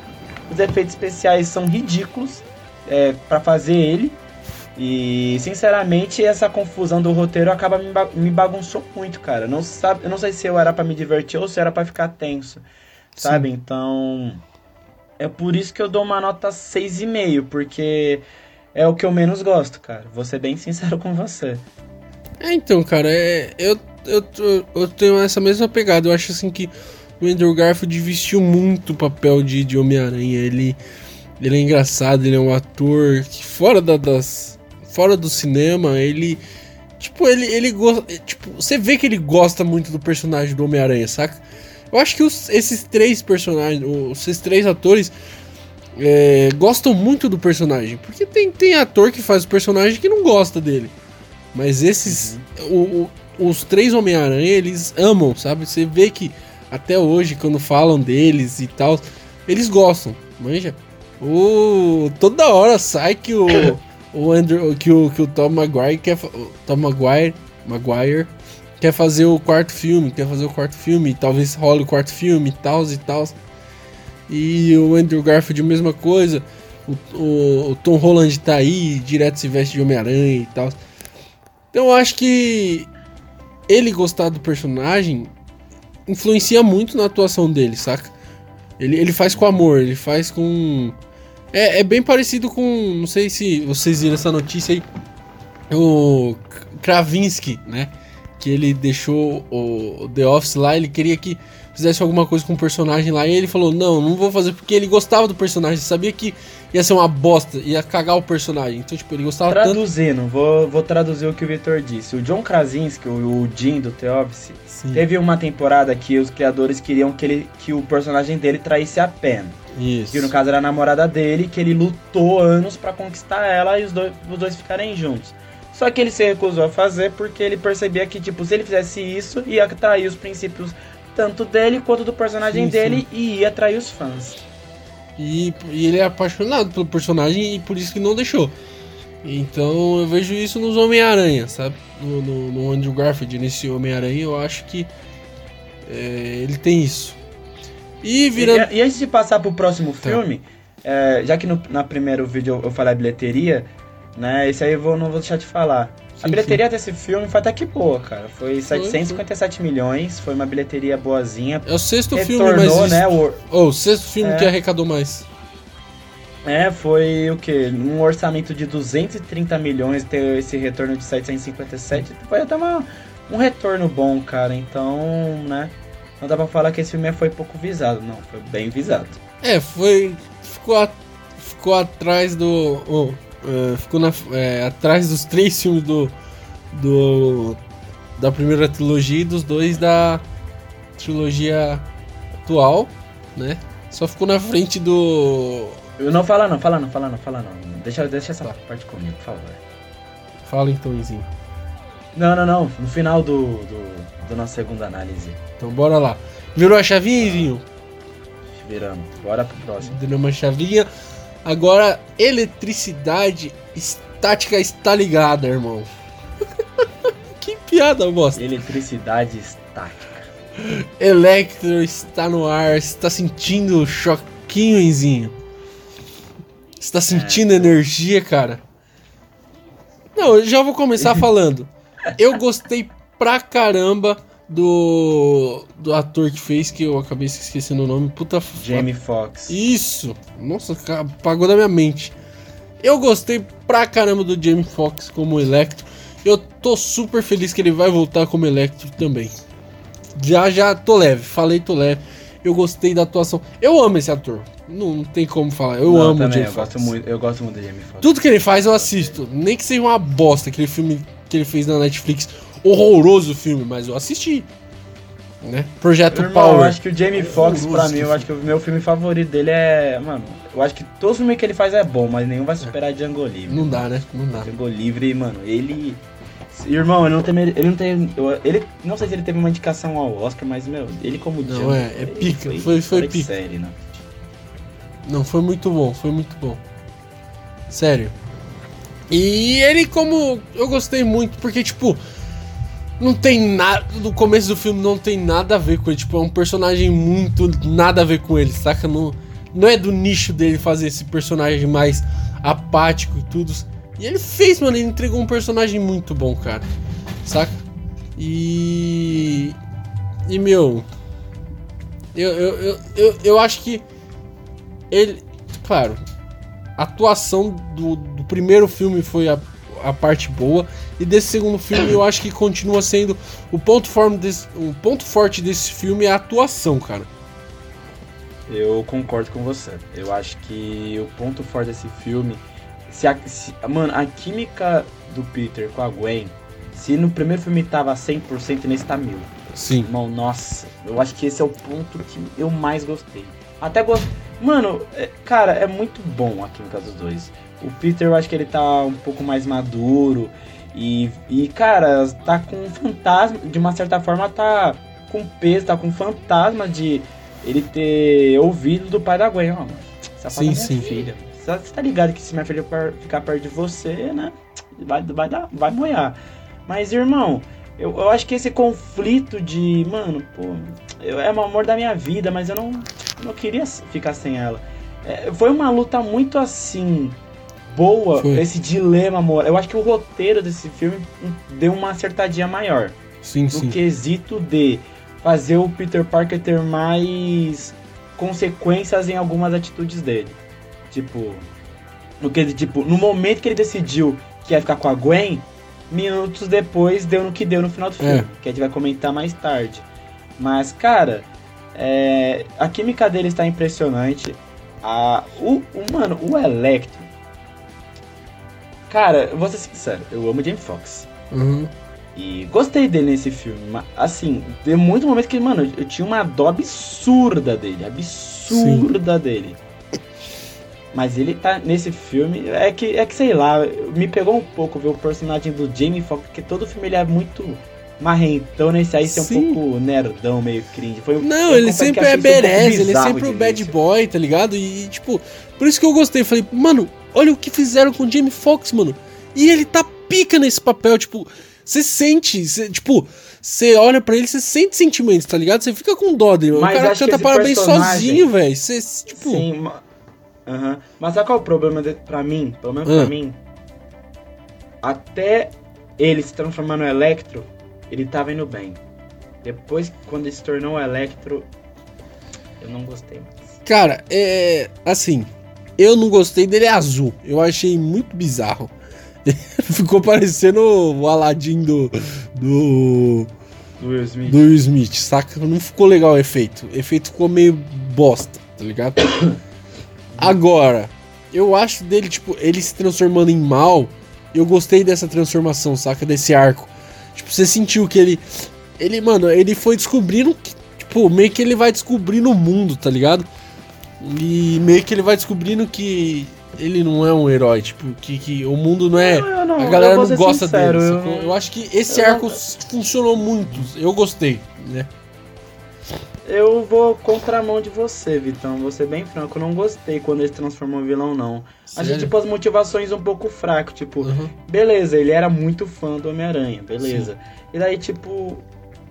Os efeitos especiais são ridículos é, para fazer ele. E sinceramente, essa confusão do roteiro acaba me, me bagunçou muito, cara. Não sabe, eu não sei se eu era para me divertir ou se era para ficar tenso. Sabe? Sim. Então, é por isso que eu dou uma nota 6,5, porque é o que eu menos gosto, cara. Vou ser bem sincero com você. É, então, cara, é, eu, eu, eu tenho essa mesma pegada. Eu acho assim que o Andrew Garfield vestiu muito o papel de, de Homem-Aranha. Ele, ele é engraçado, ele é um ator que fora da, das fora do cinema, ele. Tipo, ele, ele gosta. Tipo, você vê que ele gosta muito do personagem do Homem-Aranha, saca? Eu acho que os, esses três personagens, esses três atores, é, gostam muito do personagem. Porque tem, tem ator que faz o personagem que não gosta dele. Mas esses. O, o, os três Homem-Aranha, eles amam, sabe? Você vê que até hoje, quando falam deles e tal, eles gostam, manja? O, toda hora sai que o. *coughs* o Andrew, que o, que o Tom Maguire quer. Tom Maguire, Maguire quer fazer o quarto filme, quer fazer o quarto filme, talvez role o quarto filme e tal e tal. E o Andrew Garfield, mesma coisa. O, o, o, Tom Holland tá aí, direto se veste de Homem-Aranha e tal. Então eu acho que ele gostar do personagem influencia muito na atuação dele, saca? Ele, ele faz com amor, ele faz com é, é bem parecido com. Não sei se vocês viram essa notícia aí. O Kravinsky, né? Que ele deixou o The Office lá, ele queria que fizesse alguma coisa com o personagem lá. E ele falou: Não, não vou fazer porque ele gostava do personagem, sabia que ia ser uma bosta, ia cagar o personagem. Então, tipo, ele gostava Traduzindo, tanto... vou, vou traduzir o que o Victor disse. O John Krasinski, o, o Jim do The Office, Sim. teve uma temporada que os criadores queriam que, ele, que o personagem dele traísse a Pen. Isso. Que no caso era a namorada dele, que ele lutou anos para conquistar ela e os dois, os dois ficarem juntos. Só que ele se recusou a fazer porque ele percebia que, tipo, se ele fizesse isso, ia atrair os princípios tanto dele quanto do personagem sim, dele sim. e ia atrair os fãs. E, e, ele é apaixonado pelo personagem e por isso que não deixou. Então eu vejo isso nos Homem-Aranha, sabe? No, no, no, Andrew Garfield, nesse Homem-Aranha, eu acho que é, ele tem isso. E, virando... e, e antes de passar pro próximo tá. filme, é, já que no na primeiro vídeo eu, eu falei a bilheteria, né? Esse aí eu vou, não vou deixar de falar. Sim, a bilheteria sim. desse filme foi até que boa, cara. Foi 757 foi, milhões, foi uma bilheteria boazinha. É o sexto Retornou, filme mais né? O, oh, o sexto filme é, que arrecadou mais. É, foi o quê? Um orçamento de 230 milhões, ter esse retorno de 757, foi até uma, um retorno bom, cara. Então, né? Não dá pra falar que esse filme foi pouco visado, não. Foi bem visado. É, foi. Ficou, a, ficou atrás do. Oh, uh, ficou na, é, atrás dos três filmes do. do da primeira trilogia e dos dois da trilogia atual, né? Só ficou na frente do. Não fala não, fala não, fala não, fala não. Deixa, deixa essa parte comigo, por favor. Fala então, Izinho. Não, não, não. No final do, do, do nossa segunda análise. Então bora lá. Virou a chavinha, Izinho? Viramos. Bora pro próximo. Virou uma chavinha. Agora, eletricidade estática está ligada, irmão. *laughs* que piada, bosta. Eletricidade estática. Electro está no ar. Está sentindo o choquinho, Izinho? Está sentindo é, energia, cara? Não, eu já vou começar *laughs* falando. Eu gostei pra caramba do do ator que fez, que eu acabei esquecendo o nome. Puta Jamie Foxx. Isso! Nossa, apagou da minha mente. Eu gostei pra caramba do Jamie Foxx como Electro. Eu tô super feliz que ele vai voltar como Electro também. Já, já tô leve, falei tô leve. Eu gostei da atuação. Eu amo esse ator. Não, não tem como falar. Eu Não, amo também, o Jamie eu Foxx. gosto muito, eu gosto muito do Jamie Foxx. Tudo que ele faz eu assisto. Nem que seja uma bosta, aquele filme que ele fez na Netflix. Horroroso o filme, mas eu assisti. Né? Projeto Irmão, Power. eu acho que o Jamie Foxx, pra mim, eu acho que o meu filme favorito dele é. Mano, eu acho que todo filme que ele faz é bom, mas nenhum vai superar Django Livre. Não dá, né? Não dá. Django Livre, mano, ele. Irmão, ele não tem. Ele não tem. Ele. Não sei se ele teve uma indicação ao Oscar, mas, meu, ele como Não, Django. é- é ele pica, foi- foi de pica. Série, né? Não, foi muito bom, foi muito bom. Sério. E ele, como. Eu gostei muito, porque, tipo. Não tem nada. No começo do filme não tem nada a ver com ele. Tipo, é um personagem muito. Nada a ver com ele, saca? Não, não é do nicho dele fazer esse personagem mais apático e tudo. E ele fez, mano. Ele entregou um personagem muito bom, cara. Saca? E. E, meu. Eu, eu, eu, eu, eu acho que ele, claro, a atuação do, do primeiro filme foi a, a parte boa e desse segundo filme eu acho que continua sendo o ponto, forte desse, o ponto forte desse filme é a atuação, cara. Eu concordo com você. Eu acho que o ponto forte desse filme. Se a, se- mano, a química do Peter com a Gwen. Se no primeiro filme tava 100%, nesse tá mil. Sim. Irmão, nossa, eu acho que esse é o ponto que eu mais gostei. Até gosto. Mano, é- cara, é muito bom a química dos dois. O Peter, eu acho que ele tá um pouco mais maduro. E, e cara, tá com um fantasma. De uma certa forma, tá com peso, tá com fantasma de ele ter ouvido do pai da Gwen. Ó, Sim, é minha sim. filha. Você tá ligado que se minha filha ficar perto de você, né? Vai, vai, dar, vai moiar. Mas, irmão, eu, eu acho que esse conflito de, mano, pô, eu, é o amor da minha vida, mas eu não, não queria ficar sem ela. É, foi uma luta muito assim, boa, esse dilema, amor. Eu acho que o roteiro desse filme deu uma acertadinha maior. Sim, No sim. quesito de fazer o Peter Parker ter mais consequências em algumas atitudes dele. Tipo, no que tipo, no momento que ele decidiu que ia ficar com a Gwen, minutos depois deu no que deu no final do filme, É. que a gente vai comentar mais tarde. Mas, cara, é, a química dele está impressionante. A, o, o- mano, o Electro. Cara, eu vou ser sincero, eu amo Jamie Foxx. Uhum. E gostei dele nesse filme. Mas, assim, tem muito momento que, mano, eu tinha uma dó absurda dele. Absurda dele. Mas ele tá nesse filme. É que, é que sei lá, me pegou um pouco ver o personagem do Jamie Foxx, porque todo filme ele é muito marrentão, nesse aí ser um Sim. pouco nerdão, meio cringe. Foi, Não, ele que sempre é isso um berez, ele é sempre o bad boy, tá ligado? E, tipo, por isso que eu gostei. Falei, mano, olha o que fizeram com o Jamie Foxx, mano. E ele tá pica nesse papel, tipo, você sente, cê, tipo, você olha pra ele, você sente sentimentos, tá ligado? Você fica com dó dele, mano. O Mas cara canta parabéns personagem- sozinho, velho. Você, tipo, Sim, ma- Aham. Mas sabe qual é o problema de, pra mim? Pelo menos Ah. pra mim. Até ele se transformar no Electro, ele tava indo bem. Depois, quando ele se tornou o Electro, eu não gostei mais. cara, é. Assim, eu não gostei dele azul. Eu achei muito bizarro. *laughs* Ficou parecendo o Aladdin do. do. Do Will Smith. do Will Smith, saca? Não ficou legal o efeito. O efeito ficou meio bosta, tá ligado? *coughs* Agora, eu acho dele, tipo, ele se transformando em mal. Eu gostei dessa transformação, saca? Desse arco. Tipo, você sentiu que ele. Ele, mano, ele foi descobrindo. que, Tipo, meio que ele vai descobrindo o mundo, tá ligado? E meio que ele vai descobrindo que ele não é um herói, tipo, que, que o mundo não é. Não, não- A galera não gosta sincero, dele. eu Eu, acho que esse eu arco não- funcionou muito. Eu gostei, né? Eu vou contramão de você, Vitão. Vou ser bem franco. Eu não gostei quando ele se transformou em vilão, não. Achei, Sério? tipo, as motivações um pouco fraco. Tipo, Uhum. beleza, ele era muito fã do Homem-Aranha, beleza. E daí, tipo,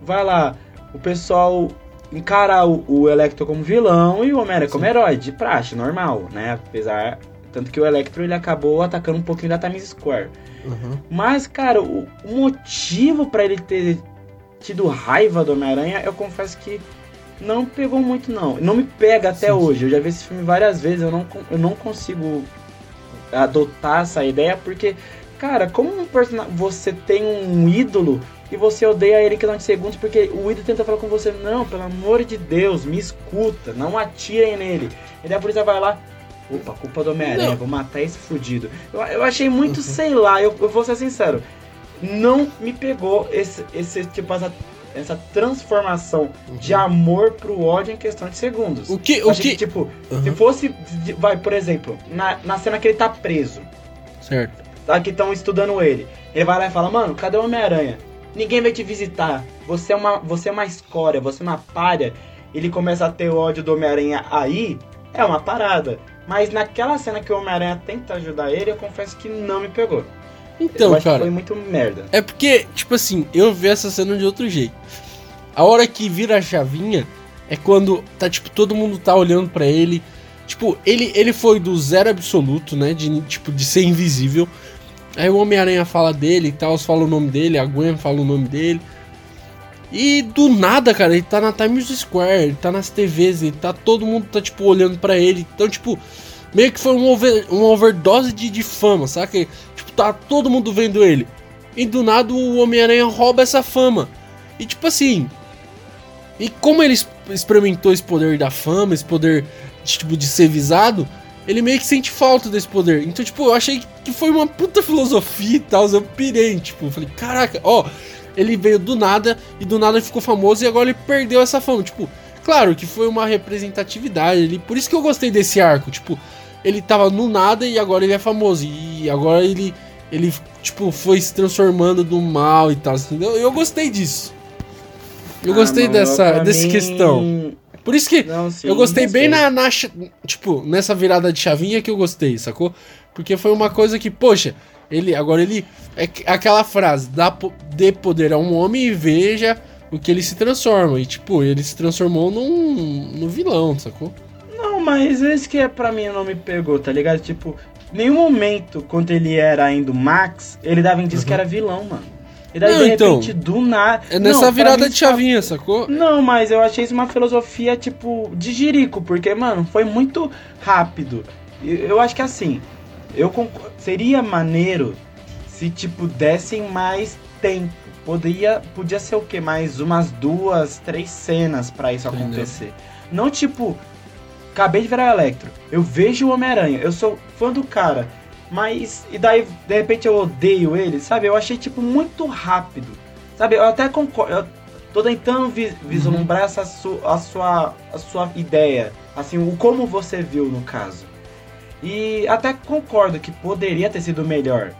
vai lá, o pessoal encarar o, o Electro como vilão e o Homem-Aranha como Sim. herói, de praxe, normal, né? Apesar. Tanto que o Electro ele acabou atacando um pouquinho da Times Square. Uhum. Mas, cara, o, o motivo pra ele ter tido raiva do Homem-Aranha, eu confesso que não pegou muito, não. Não me pega até Sim, hoje. Eu já vi esse filme várias vezes, eu não, eu não consigo adotar essa ideia, porque, cara, como um você tem um ídolo e você odeia ele em questão de segundos porque o ídolo tenta falar com você, não, pelo amor de Deus, me escuta, não atirem nele. E daí a polícia vai lá, opa, culpa do Homem-Aranha, Não. vou matar esse fudido. Eu, eu achei muito, sei lá, eu, eu vou ser sincero, não me pegou esse, esse tipo, essa, essa transformação de amor pro ódio em questão de segundos. O que. O que... que, tipo, se Uhum, fosse, de- vai, por exemplo, na, na cena que ele tá preso, Certo. tá, que estão estudando ele, ele vai lá e fala, mano, cadê o Homem-Aranha? Ninguém vai te visitar, você é uma, você é uma escória, você é uma palha. Ele começa a ter ódio do Homem-Aranha aí, é uma parada. Mas naquela cena que o Homem-Aranha tenta ajudar ele, eu confesso que não me pegou. Então, eu acho cara. que foi muito merda. É porque, tipo assim, eu vi essa cena de outro jeito. A hora que vira a chavinha é quando tá, tipo, todo mundo tá olhando pra ele. Tipo, ele, ele foi do zero absoluto, né? De, tipo, de ser invisível. Aí o Homem-Aranha fala dele e tal, fala o nome dele, a Gwen fala o nome dele. E do nada, cara, ele tá na Times Square, ele tá nas TVs, ele tá. Todo mundo tá, tipo, olhando pra ele. Então, tipo, meio que foi um over, uma overdose de, de fama, saca? Tipo, tá todo mundo vendo ele. E do nada o Homem-Aranha rouba essa fama. E tipo assim. E como ele experimentou esse poder da fama, esse poder de, tipo, de ser visado, ele meio que sente falta desse poder. Então, tipo, eu achei que foi uma puta filosofia e tal. Eu pirei, tipo, falei, caraca, ó, ele veio do nada e do nada ele ficou famoso e agora ele perdeu essa fama. Tipo, claro que foi uma representatividade ali. Por isso que eu gostei desse arco. Tipo, ele tava no nada e agora ele é famoso. E agora ele, ele tipo, foi se transformando do mal e tal. Entendeu? Eu gostei disso. Eu Ah, gostei mano, dessa, dessa mim- questão. Por isso que Não, sim, eu gostei bem na, na Tipo, nessa virada de chavinha que eu gostei, sacou? Porque foi uma coisa que, poxa, ele. Agora ele. É que- aquela frase, dá, dê poder a um homem e veja o que ele se transforma. E, tipo, ele se transformou num, num vilão, sacou? Não, mas esse que é pra mim não me pegou, tá ligado? Tipo, nenhum momento, quando ele era ainda o Max, ele dava indício que era vilão, mano. E daí. Não, de então, repente, do nada. É nessa Não, virada de chavinha, sacou? Não, mas eu achei isso uma filosofia, tipo, de jirico, porque, mano, foi muito rápido. Eu acho que assim, eu seria maneiro se, tipo, dessem mais tempo. Poderia, podia ser o quê? Mais umas duas, três cenas pra isso Entendeu. acontecer. Não, tipo, acabei de virar Electro. Eu vejo o Homem-Aranha, eu sou fã do cara. Mas, e daí, de repente eu odeio ele, sabe? Eu achei, tipo, muito rápido. Sabe, eu até concordo. Eu tô tentando vi- vislumbrar essa su- a, sua, a sua ideia. Assim, o como você viu no caso. E até concordo que poderia ter sido melhor.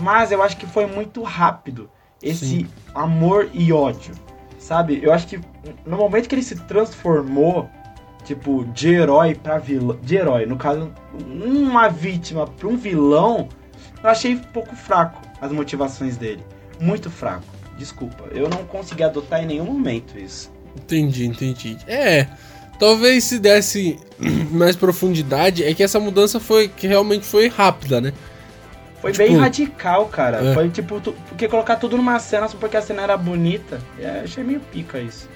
Mas eu acho que foi muito rápido esse Sim. amor e ódio. Sabe? Eu acho que no momento que ele se transformou, tipo, de herói pra vilão. De herói, no caso, uma vítima pra um vilão, eu achei um pouco fraco as motivações dele. Muito fraco. Desculpa, eu não consegui adotar em nenhum momento isso. Entendi, entendi. É, talvez se desse *clears throat* mais profundidade, é que essa mudança foi que realmente foi rápida, né? Foi Tipo, bem radical, cara. é. Foi tipo, tu, porque colocar tudo numa cena só porque a cena era bonita. É, achei meio pica isso.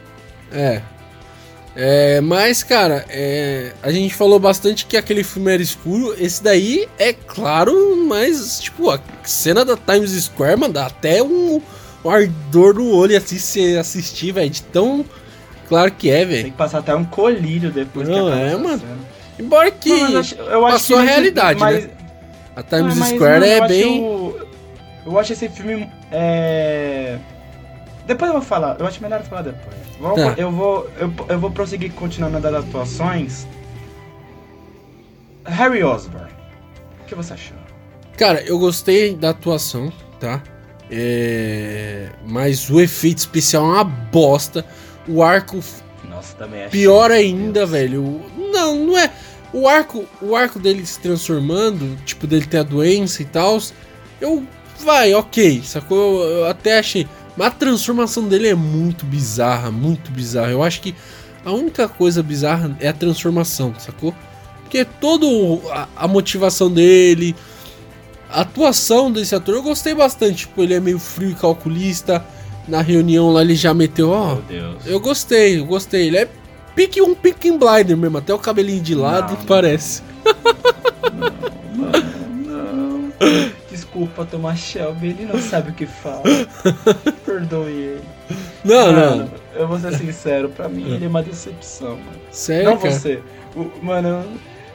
É. É, mas, cara, é, a gente falou bastante que aquele filme era escuro. Esse daí é claro, mas, tipo, a cena da Times Square, mano, dá até um, um ardor no olho assim, se assistir, velho. De tão claro que é, Tem velho. que passar até um colírio depois Não, que acaba é, mano. cena. Embora que Não, eu acho- eu acho passou que a realidade, mas- né? a Times mas, Square mano, é acho bem. o- Eu acho esse filme. É... Depois eu vou falar, eu acho melhor falar depois. Vamos- Tá. eu, vou, eu, eu vou prosseguir continuando das atuações. Harry Osborn. O que você achou? Cara, eu gostei da atuação, tá? É... Mas o efeito especial é uma bosta. O arco Nossa, também achei. Pior ainda, Deus. velho. Não, não é. O arco, o arco dele se transformando, tipo, dele ter a doença e tal. Eu. Vai, ok, sacou? Eu, eu até achei. Mas a transformação dele é muito bizarra, muito bizarra. Eu acho que a única coisa bizarra é a transformação, sacou? Porque toda a, a motivação dele, a atuação desse ator, eu gostei bastante. Tipo, ele é meio frio e calculista. Na reunião lá ele já meteu, ó. Deus. Eu gostei, eu gostei. Ele é pique um pique blinder mesmo, até o cabelinho de lado Não. parece. Não, não. Desculpa, desculpa, Thomas Shelby, ele não sabe o que fala. *laughs* Perdoe ele. Não, mano, não. Eu vou ser sincero, pra mim ele é uma decepção, mano. Sério, não cara? você. O- mano,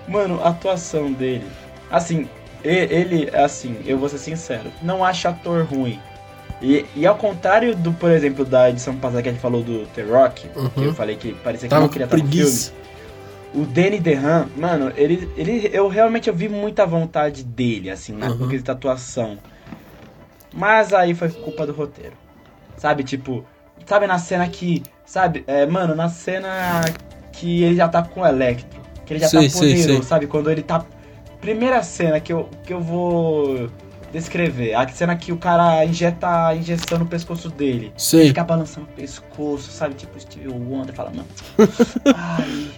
mano, a atuação dele. Assim, ele, assim, eu vou ser sincero, não acho ator ruim. E, e ao contrário do, por exemplo, da edição passada que a gente falou do The Rock, que Uhum. eu falei que parecia que Tava não queria estar no filme. O Danny DeHaan, mano, ele, ele, eu realmente eu vi muita vontade dele, assim, na Uhum. quesito atuação. Mas aí foi culpa do roteiro. Sabe, tipo, sabe na cena que, sabe, é, mano, na cena que ele já tá com o Electro, que ele já tá sei, poderoso, sei. sabe, quando ele tá primeira cena que eu, que eu vou descrever, a cena que o cara injeta a injeção no pescoço dele. Sei. Fica balançando o pescoço, sabe? Tipo, Steve Wonder fala, mano. *laughs* Ai,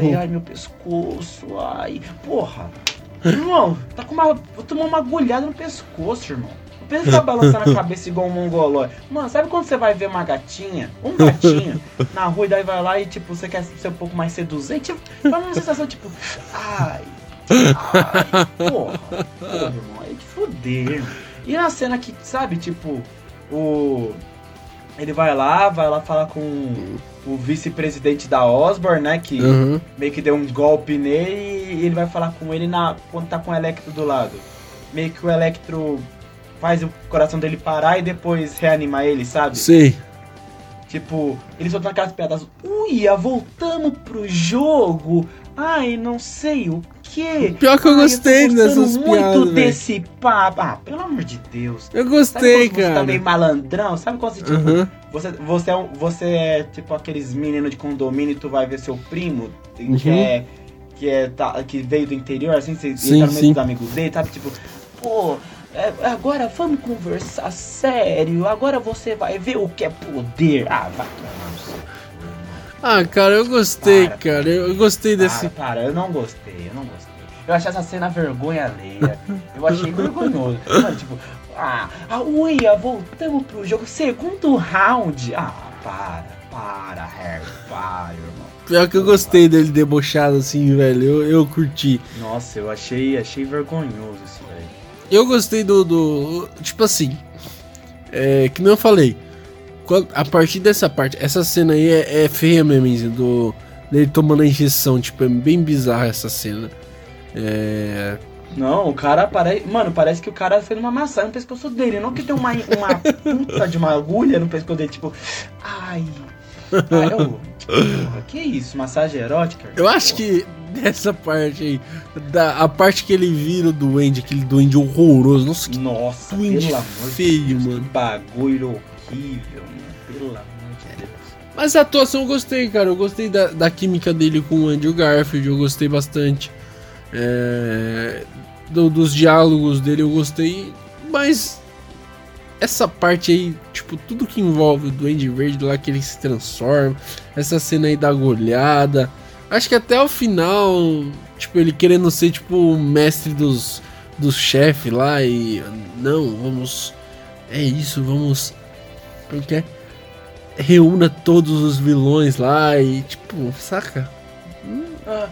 Ai, ai, meu pescoço, ai. Porra. Irmão, tá com uma. Vou tomar uma agulhada no pescoço, irmão. Não pensa ficar balançando a cabeça igual um mongolóide. Mano, sabe quando você vai ver uma gatinha, um gatinho, na rua e daí vai lá e, tipo, você quer ser um pouco mais seduzente? Faz uma sensação, tipo, ai. Ai, porra. Porra, irmão, aí que foder. E na cena que, sabe, tipo, o. Ele vai lá, vai lá falar com o vice-presidente da Osborne, né? Que Uhum. meio que deu um golpe nele e ele vai falar com ele na, quando tá com o Electro do lado. Meio que o Electro faz o coração dele parar e depois reanima ele, sabe? Sei. Tipo, eles soltam aquelas piadas. Uia, voltamos pro jogo. Ai, não sei o que. Pior que eu gostei dessas muito piadas, velho. desse papo. Ah, pelo amor de Deus. Eu gostei, quando você tá cara. meio malandrão? Sabe quando você, tipo, Uhum. você, você, é, você é tipo aqueles meninos de condomínio e tu vai ver seu primo, que Uhum. é. Que, é tá, que veio do interior, assim, você Sim, entra no meio dos amigos dele, sabe? Tipo, pô, é, agora vamos conversar sério, agora você vai ver o que é poder. Ah, vai irmão. Ah, cara, eu gostei, Para. cara. Eu, eu gostei desse. Para, para, eu não gostei, eu não gostei. Eu achei essa cena vergonha alheia. Eu achei vergonhoso. Mano, tipo, ah, a uia, voltamos pro jogo. Segundo round. Ah, para, para, Harry, para, irmão. Pior que eu gostei dele debochado assim, velho. Eu, eu curti. Nossa, eu achei, achei vergonhoso isso, velho. Eu gostei do. do tipo assim. É, que não eu falei. a partir dessa parte, essa cena aí é, é feia mesmo, do. Dele tomando a injeção. Tipo, é bem bizarra essa cena. É. Não, o cara parece. Mano, parece que o cara fez uma maçã no pescoço dele. Não que tem uma, uma puta de uma agulha no pescoço dele, tipo. Ai. ai eu, porra, que isso? Massagem erótica? Eu acho que dessa parte aí. Da, a parte que ele vira o duende, aquele duende horroroso. Nossa, que Nossa, Duende feio, de Deus, mano. Que bagulho horrível, mano. Pelo amor de Deus. Mas a atuação eu gostei, cara. Eu gostei da, da química dele com o Andrew Garfield, eu gostei bastante. É, do- dos diálogos dele eu gostei. Mas essa parte aí, tipo, tudo que envolve o Duende Verde lá, que ele se transforma, essa cena aí da goleada. Acho que até o final, tipo, ele querendo ser, tipo, o mestre dos, dos chefes lá e. Não, vamos. É isso, vamos. Como que é? reúna todos os vilões lá e tipo, saca? Ah,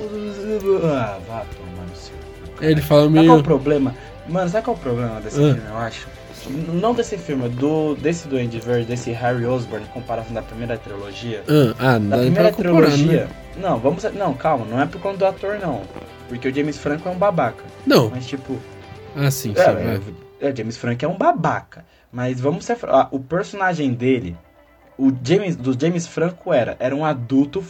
ah, todos. Ah, vá tomar no seu. ele fala Sabe qual é meio. o problema? Mano, sabe qual é o problema desse Ah. filme, eu acho? Não desse filme, do, desse Duende Verde, desse Harry Osborn, em comparação da primeira trilogia. Ah, ah, não Da primeira comparar, trilogia. né? Não, vamos. Não, calma, não é por conta do ator, não. Porque o James Franco é um babaca. Não, Mas, tipo, ah, sim, sim. É, vai. é, é, James Franco é um babaca. Mas vamos ser. ah, o personagem dele, o James, do James Franco era, era um adulto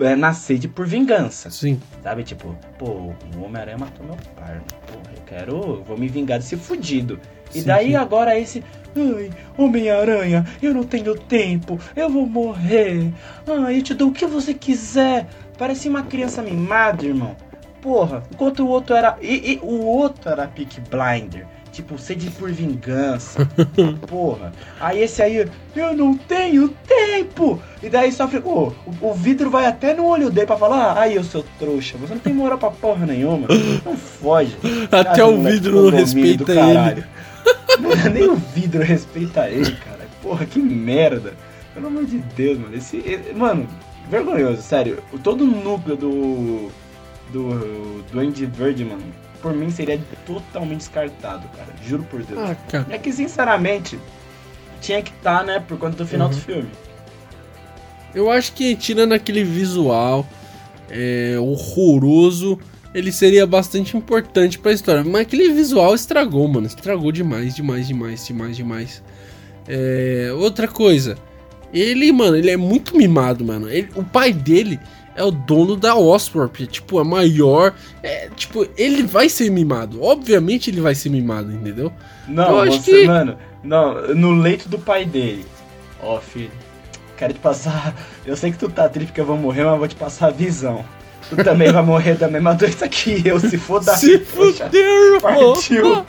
é, na sede por vingança. Sim. Sabe, tipo, pô, o Homem-Aranha matou meu pai. Porra, eu quero. eu Vou me vingar desse fudido. E Sim, daí sim. agora esse. Ai, Homem-Aranha, eu não tenho tempo, eu vou morrer. Ai, eu te dou o que você quiser. Parecia uma criança mimada, irmão. Porra, enquanto o outro era. E, e o outro era Peak Blinder. Tipo, sede por vingança. *laughs* Porra. Aí esse aí, eu não tenho tempo. E daí sofre. Ô, o, o vidro vai até no olho dele pra falar: ai, eu sou trouxa. Você não tem moral pra porra nenhuma. Não foge. Até Ah, o vidro não respeita ele. Mano, nem o vidro respeita ele, cara. Porra, que merda. Pelo amor de Deus, mano. Esse, esse- mano, vergonhoso, sério. O- Todo o núcleo do. Do. Do Andy Verde, mano. Por mim seria totalmente descartado, cara. Juro por Deus. Ah, cara. É que, sinceramente, tinha que estar, né, por conta do final Uhum. do filme. Eu acho que tirando aquele visual é, horroroso, ele seria bastante importante pra história. Mas aquele visual estragou, mano. Estragou demais, demais, demais, demais, demais. É, outra coisa, ele, mano, ele é muito mimado, mano. Ele- o pai dele é o dono da Oscorp, tipo, a maior. É, tipo, ele vai ser mimado. Obviamente ele vai ser mimado, entendeu? Não, Eu acho você, que- mano, não, no leito do pai dele. Ó, filho, quero te passar. Eu sei que tu tá triste porque eu vou morrer, mas vou te passar a visão. Tu também vai morrer da mesma doença que eu, se for daí. Se fudeu, irmão! Partiu.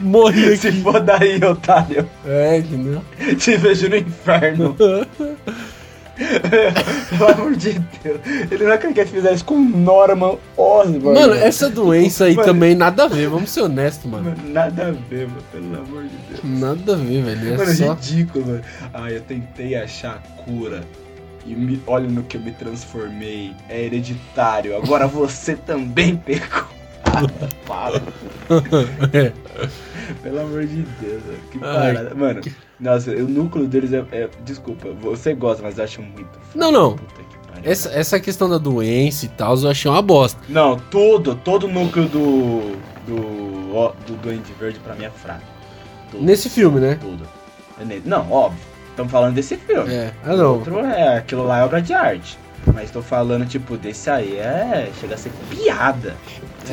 Morri aqui. Se for daí, otário. É, entendeu? Te vejo no inferno. *laughs* Pelo amor de Deus. Ele não quer que ele fizesse com Norman Osborn. Mano, essa doença aí Mano. também nada a ver, vamos ser honestos, mano. Mano, Nada a ver, mano. Pelo amor de Deus. Nada a ver, velho. É Mano, só. ridículo, mano. Ai, eu tentei achar a cura. E me, olha no que eu me transformei. É hereditário. Agora você também pegou. É. *laughs* Pelo amor de Deus, mano. Que Ai, parada. Mano, nossa, o núcleo deles é, é- Desculpa, você gosta, mas eu acho muito. fraco. Não, não. Que. Essa, essa questão da doença e tal, eu achei uma bosta. Não, todo, todo o núcleo do. Do. do Duende Verde pra mim é fraco. Todo, Nesse filme, né? Tudo. É. Não, óbvio. Estamos falando desse filme. É. Ah, não. Outro é, aquilo lá é obra de arte. Mas tô falando, tipo, desse aí é. Chega a ser piada.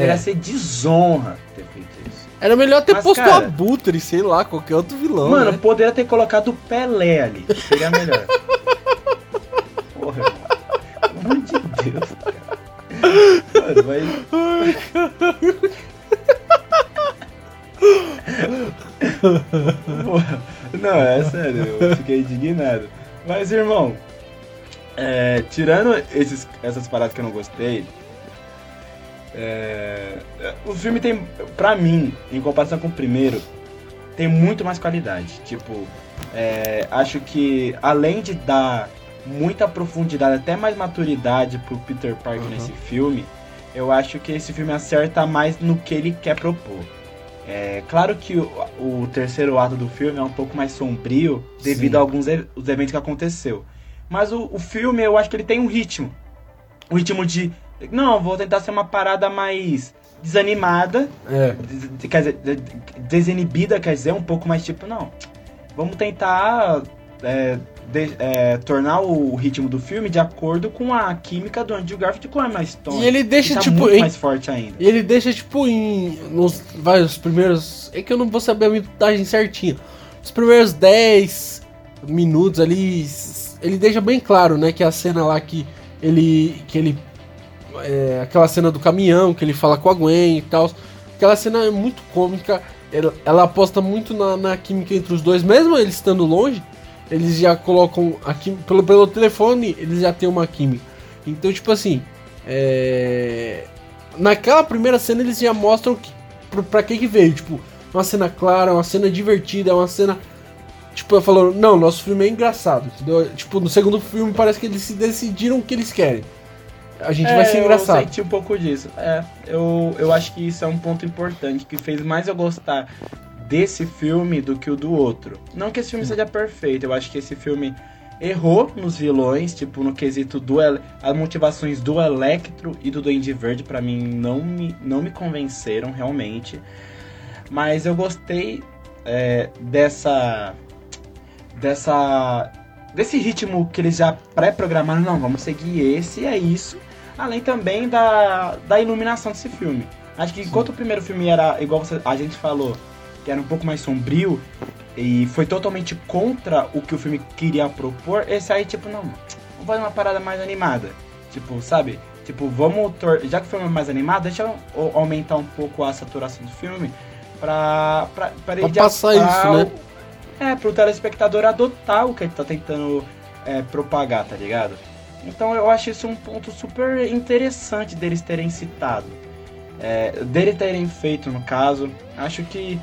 É. a ser desonra ter feito isso. Era melhor ter Mas, posto o cara- Abutre, sei lá, qualquer outro vilão. Mano, né? poderia ter colocado o Pelé ali. Seria melhor. *laughs* Porra, irmão. Pelo amor de Deus, cara. Mano, mas. Porra, Não, é sério, eu fiquei indignado. Mas, irmão, é, tirando esses, essas paradas que eu não gostei, é, o filme tem, pra mim, em comparação com o primeiro, tem muito mais qualidade. Tipo, é, acho que além de dar muita profundidade, até mais maturidade pro Peter Parker Uhum. nesse filme, eu acho que esse filme acerta mais no que ele quer propor. É claro que o, o terceiro ato do filme é um pouco mais sombrio devido Sim. a alguns e- os eventos que aconteceu. Mas o, o filme, eu acho que ele tem um ritmo. Um ritmo de. Não, vou tentar ser uma parada mais desanimada. É. des- Quer dizer, de- de- desinibida, quer dizer, um pouco mais tipo, não. Vamos tentar é, de- é, tornar o ritmo do filme de acordo com a química do Andrew Garfield com a Emma Stone. E ele deixa, tá tipo, em- mais forte ainda. E ele deixa, tipo, em. Nos vários primeiros. É que eu não vou saber a minutagem certinha. Os primeiros 10 minutos ali. Ele deixa bem claro, né? Que a cena lá que ele. Que ele. É, aquela cena do caminhão, que ele fala com a Gwen e tal. Aquela cena é muito cômica. Ela, ela aposta muito na, na química entre os dois, mesmo eles estando longe. Eles já colocam aqui pelo, pelo telefone, eles já tem uma química. Então, tipo assim, é... naquela primeira cena eles já mostram que, pra, que que veio. Tipo, uma cena clara, uma cena divertida, uma cena. Tipo, falando, não, nosso filme é engraçado, entendeu? Tipo, no segundo filme parece que eles se decidiram o que eles querem. A gente vai ser É, Eu engraçado. senti um pouco disso. É, eu, eu acho que isso é um ponto importante que fez mais eu gostar desse filme do que o do outro. Não que esse filme seja perfeito, eu acho que esse filme errou nos vilões, tipo no quesito do as motivações do Electro e do Duende Verde pra mim não me, não me convenceram realmente. Mas eu gostei é, dessa dessa desse ritmo que eles já pré-programaram, não, vamos seguir esse é isso. Além também da, da iluminação desse filme. Acho que enquanto o primeiro filme era, igual você, a gente falou, que era um pouco mais sombrio e foi totalmente contra o que o filme queria propor, esse aí, tipo, não, vamos fazer uma parada mais animada. Tipo, sabe? Tipo, vamos. Já que o filme é mais animado, deixa eu au- aumentar um pouco a saturação do filme pra, pra, pra Pra passar isso, né? É, pro telespectador adotar o que ele tá tentando é, propagar, tá ligado? Então eu acho isso um ponto super interessante deles terem citado. É, dele terem feito, no caso. Acho que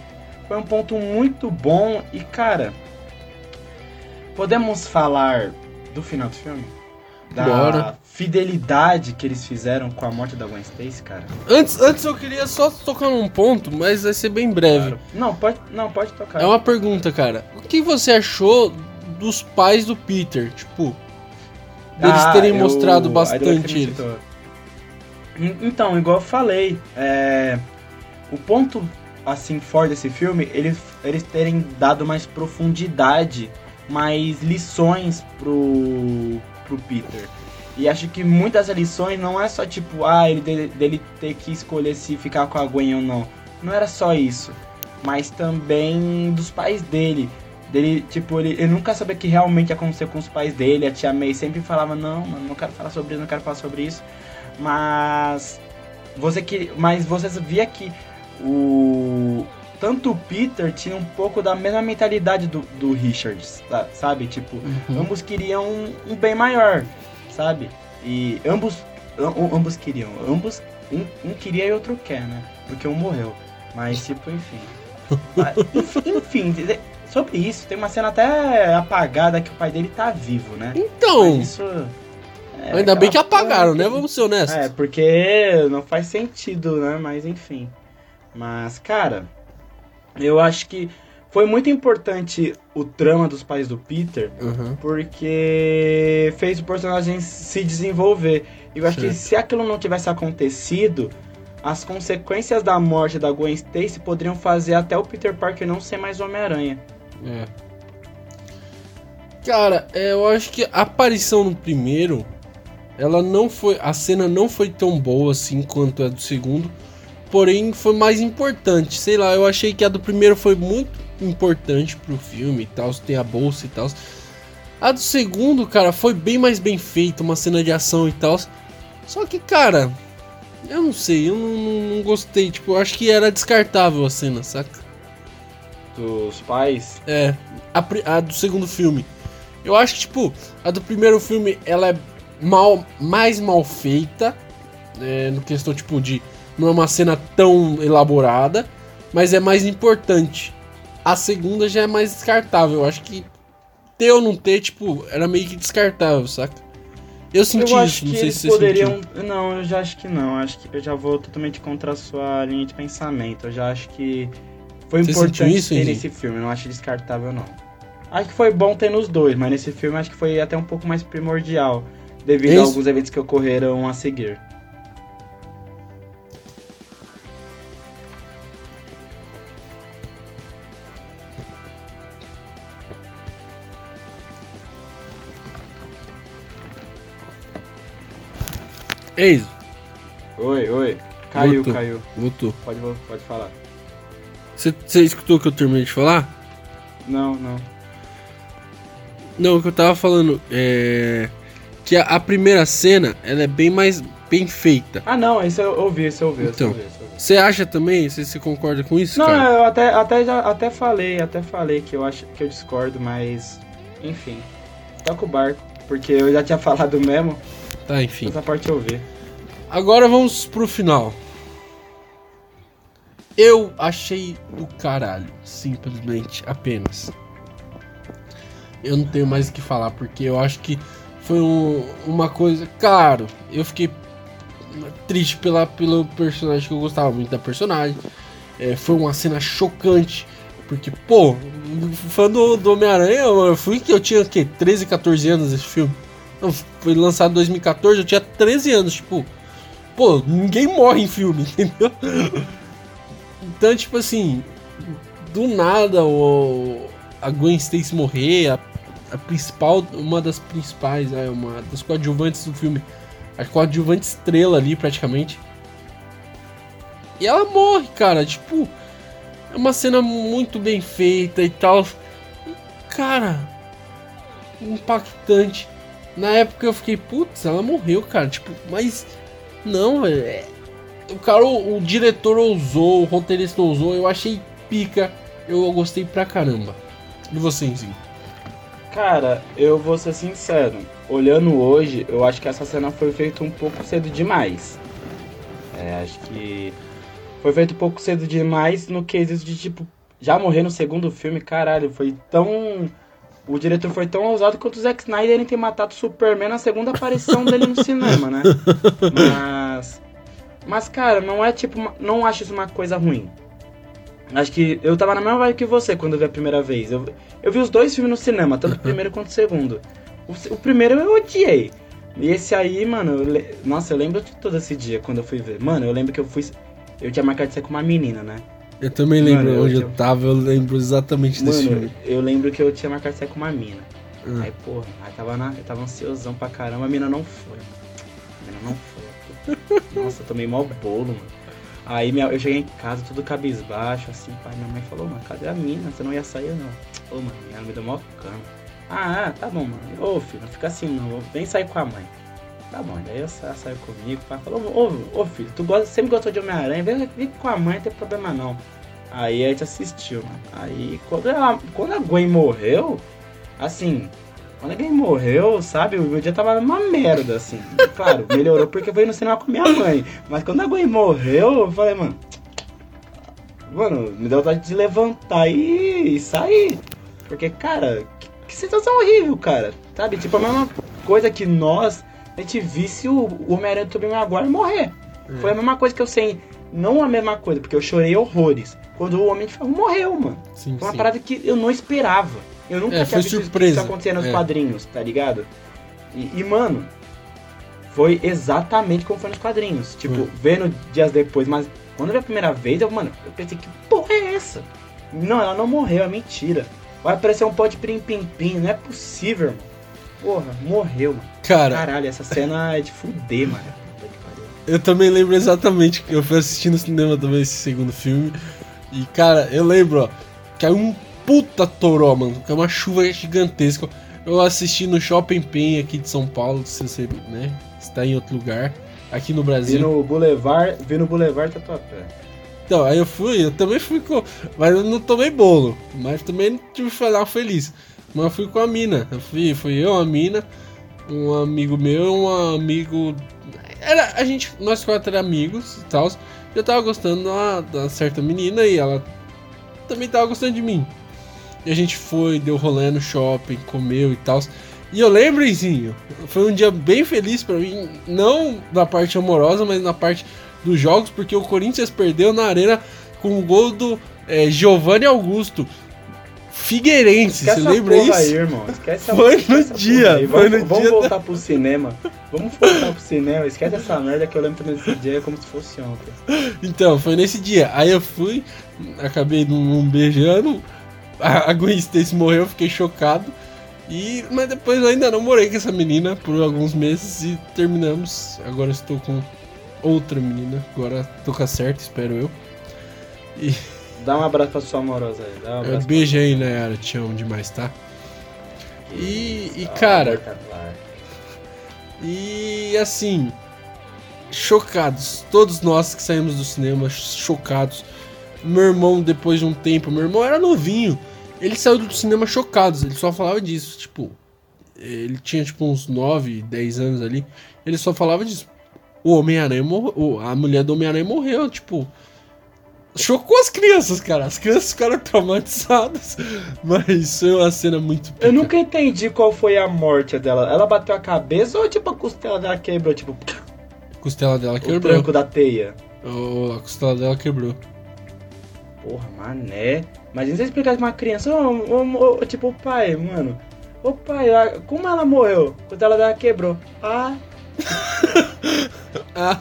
foi um ponto muito bom e, cara. Podemos falar do final do filme? da Bora. Fidelidade que eles fizeram com a morte da Gwen Stacy, cara. Antes, antes eu queria só tocar num ponto, mas vai ser bem breve. Claro. Não, pode, não, pode tocar. É uma pergunta, cara. O que você achou dos pais do Peter? Tipo, deles Ah, terem eu- mostrado bastante citou. En- Então, igual eu falei, é, o ponto assim forte desse filme, eles, eles terem dado mais profundidade, mais lições pro, pro Peter. E acho que muitas lições não é só tipo, ah, ele dele, dele ter que escolher se ficar com a Gwen ou não. Não era só isso. Mas também dos pais dele. Dele, tipo, ele, ele nunca sabia o que realmente ia acontecer com os pais dele. A tia May sempre falava, não, mano, não quero falar sobre isso, não quero falar sobre isso. Mas você que. Mas você via que o. Tanto o Peter tinha um pouco da mesma mentalidade do, do Richard, sa- sabe? Tipo, Uhum. ambos queriam um, um bem maior, sabe? E ambos. am- ambos queriam. Ambos. Um, um queria e outro quer, né? Porque um morreu. Mas, tipo, enfim. *laughs* Mas, enfim, de- sobre isso, tem uma cena até apagada que o pai dele tá vivo, né? Então, Mas isso. é ainda bem que apagaram, né? que- Vamos ser honestos. É, porque não faz sentido, né? Mas enfim. Mas, cara, eu acho que foi muito importante o trama dos pais do Peter, Uhum. porque fez o personagem se desenvolver. E eu acho que Certo. se aquilo não tivesse acontecido, as consequências da morte da Gwen Stacy poderiam fazer até o Peter Parker não ser mais Homem-Aranha. É. Cara, é, eu acho que a aparição no primeiro, ela não foi. A cena não foi tão boa assim quanto a do segundo. Porém, foi mais importante. Sei lá, eu achei que a do primeiro foi muito importante pro filme e tal. Tem a bolsa e tal. A do segundo, cara, foi bem mais bem feita, uma cena de ação e tal. Só que, cara, eu não sei, eu não, não- não gostei. Tipo, eu acho que era descartável a cena, saca? Dos pais. É, a, a do segundo filme. Eu acho que, tipo, a do primeiro filme, ela é mal, mais mal feita. É, no questão, tipo, de. Não é uma cena tão elaborada, mas é mais importante. A segunda já é mais descartável. Eu acho que ter ou não ter, tipo, era meio que descartável, saca? Eu senti eu isso, não que sei se você poderiam. sentiu. Não, eu já acho que não. Acho que eu já vou totalmente contra a sua linha de pensamento. Eu já acho que foi Você importante isso, ter nesse filme. Eu não acho descartável, não. Acho que foi bom ter nos dois, mas nesse filme acho que foi até um pouco mais primordial. Devido a Isso. alguns eventos que ocorreram a seguir. Isso, Oi, oi. Caiu, caiu. voltou. Pode, pode falar. Você, escutou o que eu terminei de falar? Não, não. Não, o que eu tava falando é. Que a, a primeira cena, ela é bem mais bem feita. Ah, não, esse eu ouvi, esse eu ouvi. Então. Você acha também? Você, você concorda com isso, Não, cara? eu até, até, já, até falei, até falei que eu acho que eu discordo, mas enfim. Toca o barco, porque eu já tinha *laughs* falado mesmo, Tá, enfim. essa parte eu vi. Agora vamos pro final. Eu achei do caralho, simplesmente, apenas. Eu não tenho mais o que falar, porque eu acho que foi um- uma coisa. Claro, eu fiquei triste pela, pelo personagem que eu gostava muito da personagem. É, foi uma cena chocante. Porque, pô, fã do, do Homem-Aranha, eu fui que eu tinha o quê? 13, 14 anos esse filme. Foi lançado em 2014, eu tinha 13 anos, tipo. Pô, ninguém morre em filme, *laughs* entendeu? Então, tipo assim, do nada o, a Gwen Stacy morrer, a, a principal, uma das principais, é, uma das coadjuvantes do filme, a coadjuvante estrela ali praticamente. E ela morre, cara, tipo, é uma cena muito bem feita e tal. Cara, impactante. Na época eu fiquei, putz, ela morreu, cara, tipo, mas não, velho, é, o cara, o, o diretor ousou, o roteirista ousou, eu achei pica, eu gostei pra caramba. E você? Cara, eu vou ser sincero, olhando hoje, eu acho que essa cena foi feita um pouco cedo demais. É, acho que foi feito um pouco cedo demais no quesito de, tipo, já morrer no segundo filme, caralho, foi tão o diretor foi tão ousado quanto o Zack Snyder em ter matado o Superman na segunda aparição dele no cinema, né? *laughs* Mas. Mas, cara, não é tipo. Não acho isso uma coisa ruim. Acho que eu tava na mesma vibe que você quando eu vi a primeira vez. Eu, eu vi os dois filmes no cinema, tanto o *laughs* primeiro quanto o segundo. O, o primeiro eu odiei. E esse aí, mano, eu nossa, eu lembro de todo esse dia quando eu fui ver. Mano, eu lembro que eu fui. Eu tinha marcado de ser com uma menina, né? Eu também lembro Mano, eu onde eu tinha- tava, eu lembro exatamente desse Mano, filme. eu lembro que eu tinha marcado sair com uma mina. Ah. Aí, porra, aí tava, na, eu tava ansiosão pra caramba, a mina não foi. A mina não foi. *laughs* Nossa, eu tomei mó bolo, mano. Aí minha, eu cheguei em casa tudo cabisbaixo, assim, pai, minha mãe falou, mano, cadê a mina? Você não ia sair, não? Ô, mano, ela me deu mó cama. Ah, ah, tá bom, mano. Ô, filho, não fica assim, não. Vem sair com a mãe. Tá bom, daí ela sa- saiu comigo, pai falou, ô, ô filho, tu gosta, sempre gostou de Homem-Aranha, vem, vem com a mãe, não tem problema não. Aí a gente assistiu, mano. Aí quando, ela, quando a Gwen morreu, assim, quando a Gwen morreu, sabe, o meu dia tava numa merda, assim. Claro, melhorou porque veio no cinema com minha mãe. Mas quando a Gwen morreu, eu falei, mano. Mano, me deu vontade de levantar e, sair. Porque, cara, que, que situação horrível, cara. Sabe? Tipo, a mesma coisa que nós, a gente visse o, Homem-Aranha do Tobey Maguire morrer. Foi a mesma coisa que eu sei. Não a mesma coisa, porque eu chorei horrores. Quando o Homem de Ferro morreu, mano. Sim, Foi uma sim. parada que eu não esperava. Eu nunca É, tinha visto isso- surpresa. isso acontecer nos É. quadrinhos, tá ligado? E, e, mano, foi exatamente como foi nos quadrinhos. Tipo, Foi. vendo dias depois, mas quando eu vi a primeira vez, eu, mano, eu pensei, que porra é essa? Não, ela não morreu, é mentira. Vai aparecer um pó de pim-pim-pim, não é possível, mano. Porra, morreu, mano. Cara, Caralho, essa cena é de fuder, mano. Eu também lembro exatamente que eu fui assistir no cinema também esse segundo filme. E, cara, eu lembro, ó, que é um puta toró, mano. Que é uma chuva gigantesca. Eu assisti no Shopping Pen aqui de São Paulo, se você, né, está em outro lugar. Aqui no Vi Brasil. no Boulevard, vi no Boulevard Tatuapé. Então, aí eu fui, eu também fui com. Mas eu não tomei bolo. Mas também tive final feliz. Mas eu fui com a mina. Eu fui, fui eu, a mina, um amigo meu, um amigo. Era, a gente, nós quatro amigos e tal. Eu tava gostando de uma certa menina e ela também tava gostando de mim. E a gente foi, deu rolê no shopping, comeu e tal. E eu lembro, Izinho, foi um dia bem feliz pra mim, não na parte amorosa, mas na parte dos jogos, porque o Corinthians perdeu na arena com o gol do é, Giovanni Augusto. Figueirense, Esquece você lembra isso? aí, irmão. Esquece Foi esquece no essa dia, foi Vamos, no vamos dia voltar pro cinema. Vamos voltar pro cinema. Esquece essa merda que eu lembro desse dia como se fosse ontem. Então, foi nesse dia. Aí eu fui, acabei não beijando. A, a Gwen Stacy morreu, eu fiquei chocado. E, mas depois eu ainda não morei com essa menina por alguns meses e terminamos. Agora estou com outra menina. Agora tô com a certa, espero eu. E Dá um abraço pra sua amorosa aí. Dá um é, beijo aí, Nayara. Te amo demais, tá? E, e Ah, cara. E assim, chocados, todos nós que saímos do cinema chocados. Meu irmão, depois de um tempo, meu irmão era novinho, ele saiu do cinema chocados, ele só falava disso, tipo, ele tinha tipo uns 9, 10 anos ali, ele só falava disso. O Homem-Aranha morreu, a mulher do Homem-Aranha morreu, tipo, chocou as crianças, cara, as crianças ficaram traumatizadas, *laughs* mas foi uma cena muito Eu pica. nunca entendi qual foi a morte dela. Ela bateu a cabeça ou tipo a costela dela quebrou? Tipo, costela dela o quebrou, tranco da teia. Oh, a costela dela quebrou. Porra, mané. Imagina você explicar pra uma criança, ô, ô, ô, tipo, pai, mano. Ô pai, como ela morreu? A costela dela quebrou. Ah, *laughs* *laughs* Ah,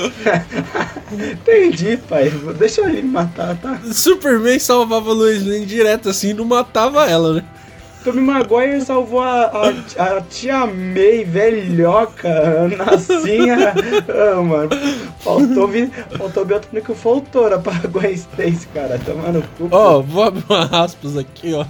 *laughs* entendi, pai. Deixa ele me matar, tá? Superman salvava a Lois Lane direto assim, não matava ela, né? Tommy Maguire salvou a, a, a tia May, velhoca, nacinha. *laughs* Ah, mano, faltou, vi, faltou Biotônico Foltora pra Gwen Stacy, cara. Tomando cu. Ó, vou abrir uma aspas aqui, ó.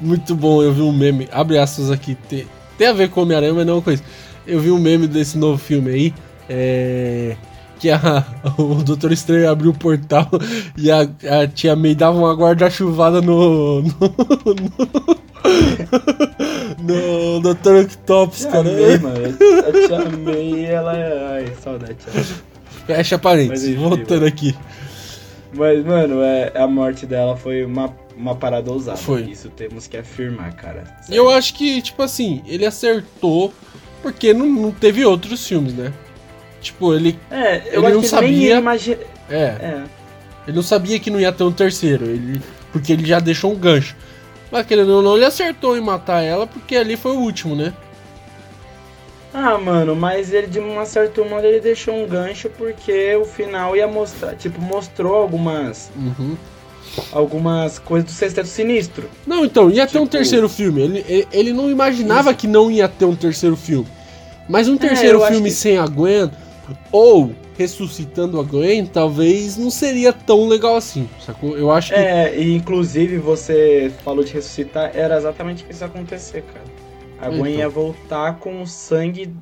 Muito bom, eu vi um meme. Abre aspas aqui. Tem, tem a ver com Homem-Aranha, mas não é uma coisa. Eu vi um meme desse novo filme aí. É. Que a, o Doutor Estranho abriu o portal e a, a tia May dava uma guarda-chuvada no. No. no Dr. Octopus, Tia cara. May, mano. A tia May, ela é. Ai, saudade, tia. Fecha parênteses, enfim, voltando mano. aqui. Mas, mano, é, a morte dela foi uma, uma parada ousada. Foi. Isso temos que afirmar, cara. E eu acho que, tipo assim, ele acertou porque não, não teve outros filmes, né? Tipo, ele. É, eu Ele acho não que sabia- imagina. É, É. ele não sabia que não ia ter um terceiro. Ele, porque ele já deixou um gancho. Mas querendo ou não, ele acertou em matar ela porque ali foi o último, né? Ah, mano, mas ele de uma certa modo ele deixou um gancho porque o final ia mostrar, tipo, mostrou algumas Uhum. algumas coisas do Sexteto Sinistro. Não, então, ia ter um Tipo- terceiro filme. Ele, ele, não imaginava que não ia ter um terceiro filme. Mas um terceiro É, eu acho filme que- sem a Gwen, ou ressuscitando a Gwen, talvez não seria tão legal assim, sacou? Eu acho que. É, e inclusive você falou de ressuscitar, era exatamente isso ia acontecer, cara. A Gwen Então. ia voltar com o sangue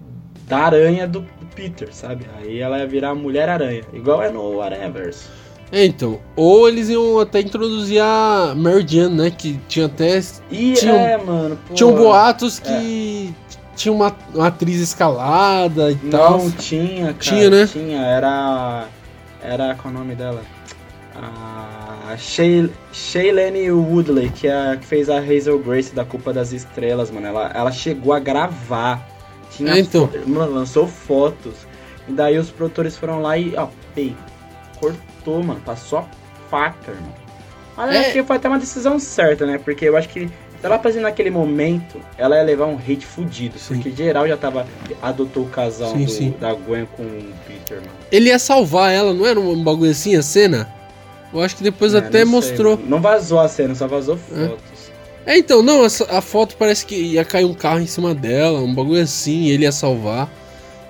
da aranha do Peter, sabe? Aí ela ia virar a Mulher-Aranha, igual é no Aranhaverso. É, então. Ou eles iam até introduzir a Mary Jane, né? Que tinha até. E Tinha é, mano, pô, Tinham boatos que tinha uma, uma atriz escalada e tal. Não tinha, cara. Tinha, né? Tinha, era. Era. Qual é o nome dela? A Shay- Shailene Woodley, que, é que fez a Hazel Grace da Culpa das Estrelas, mano. Ela, ela chegou a gravar. Tinha É, então. Mano, lançou fotos. E daí os produtores foram lá e, ó, pei, cortou, mano. Passou a faca, irmão. Mas É. acho que foi até uma decisão certa, né? Porque eu acho que ela fazia naquele momento, ela ia levar um hate fudido. Sim. Porque geral já tava. Adotou o casal Sim, do- sim. da Gwen com o Peter, mano. Ele ia salvar ela, não era um bagulho assim a cena? Eu acho que depois É, até não sei, mostrou. mano. não vazou a cena, só vazou fotos. É, então, não, essa, a foto parece que ia cair um carro em cima dela, um bagulho assim, ele ia salvar.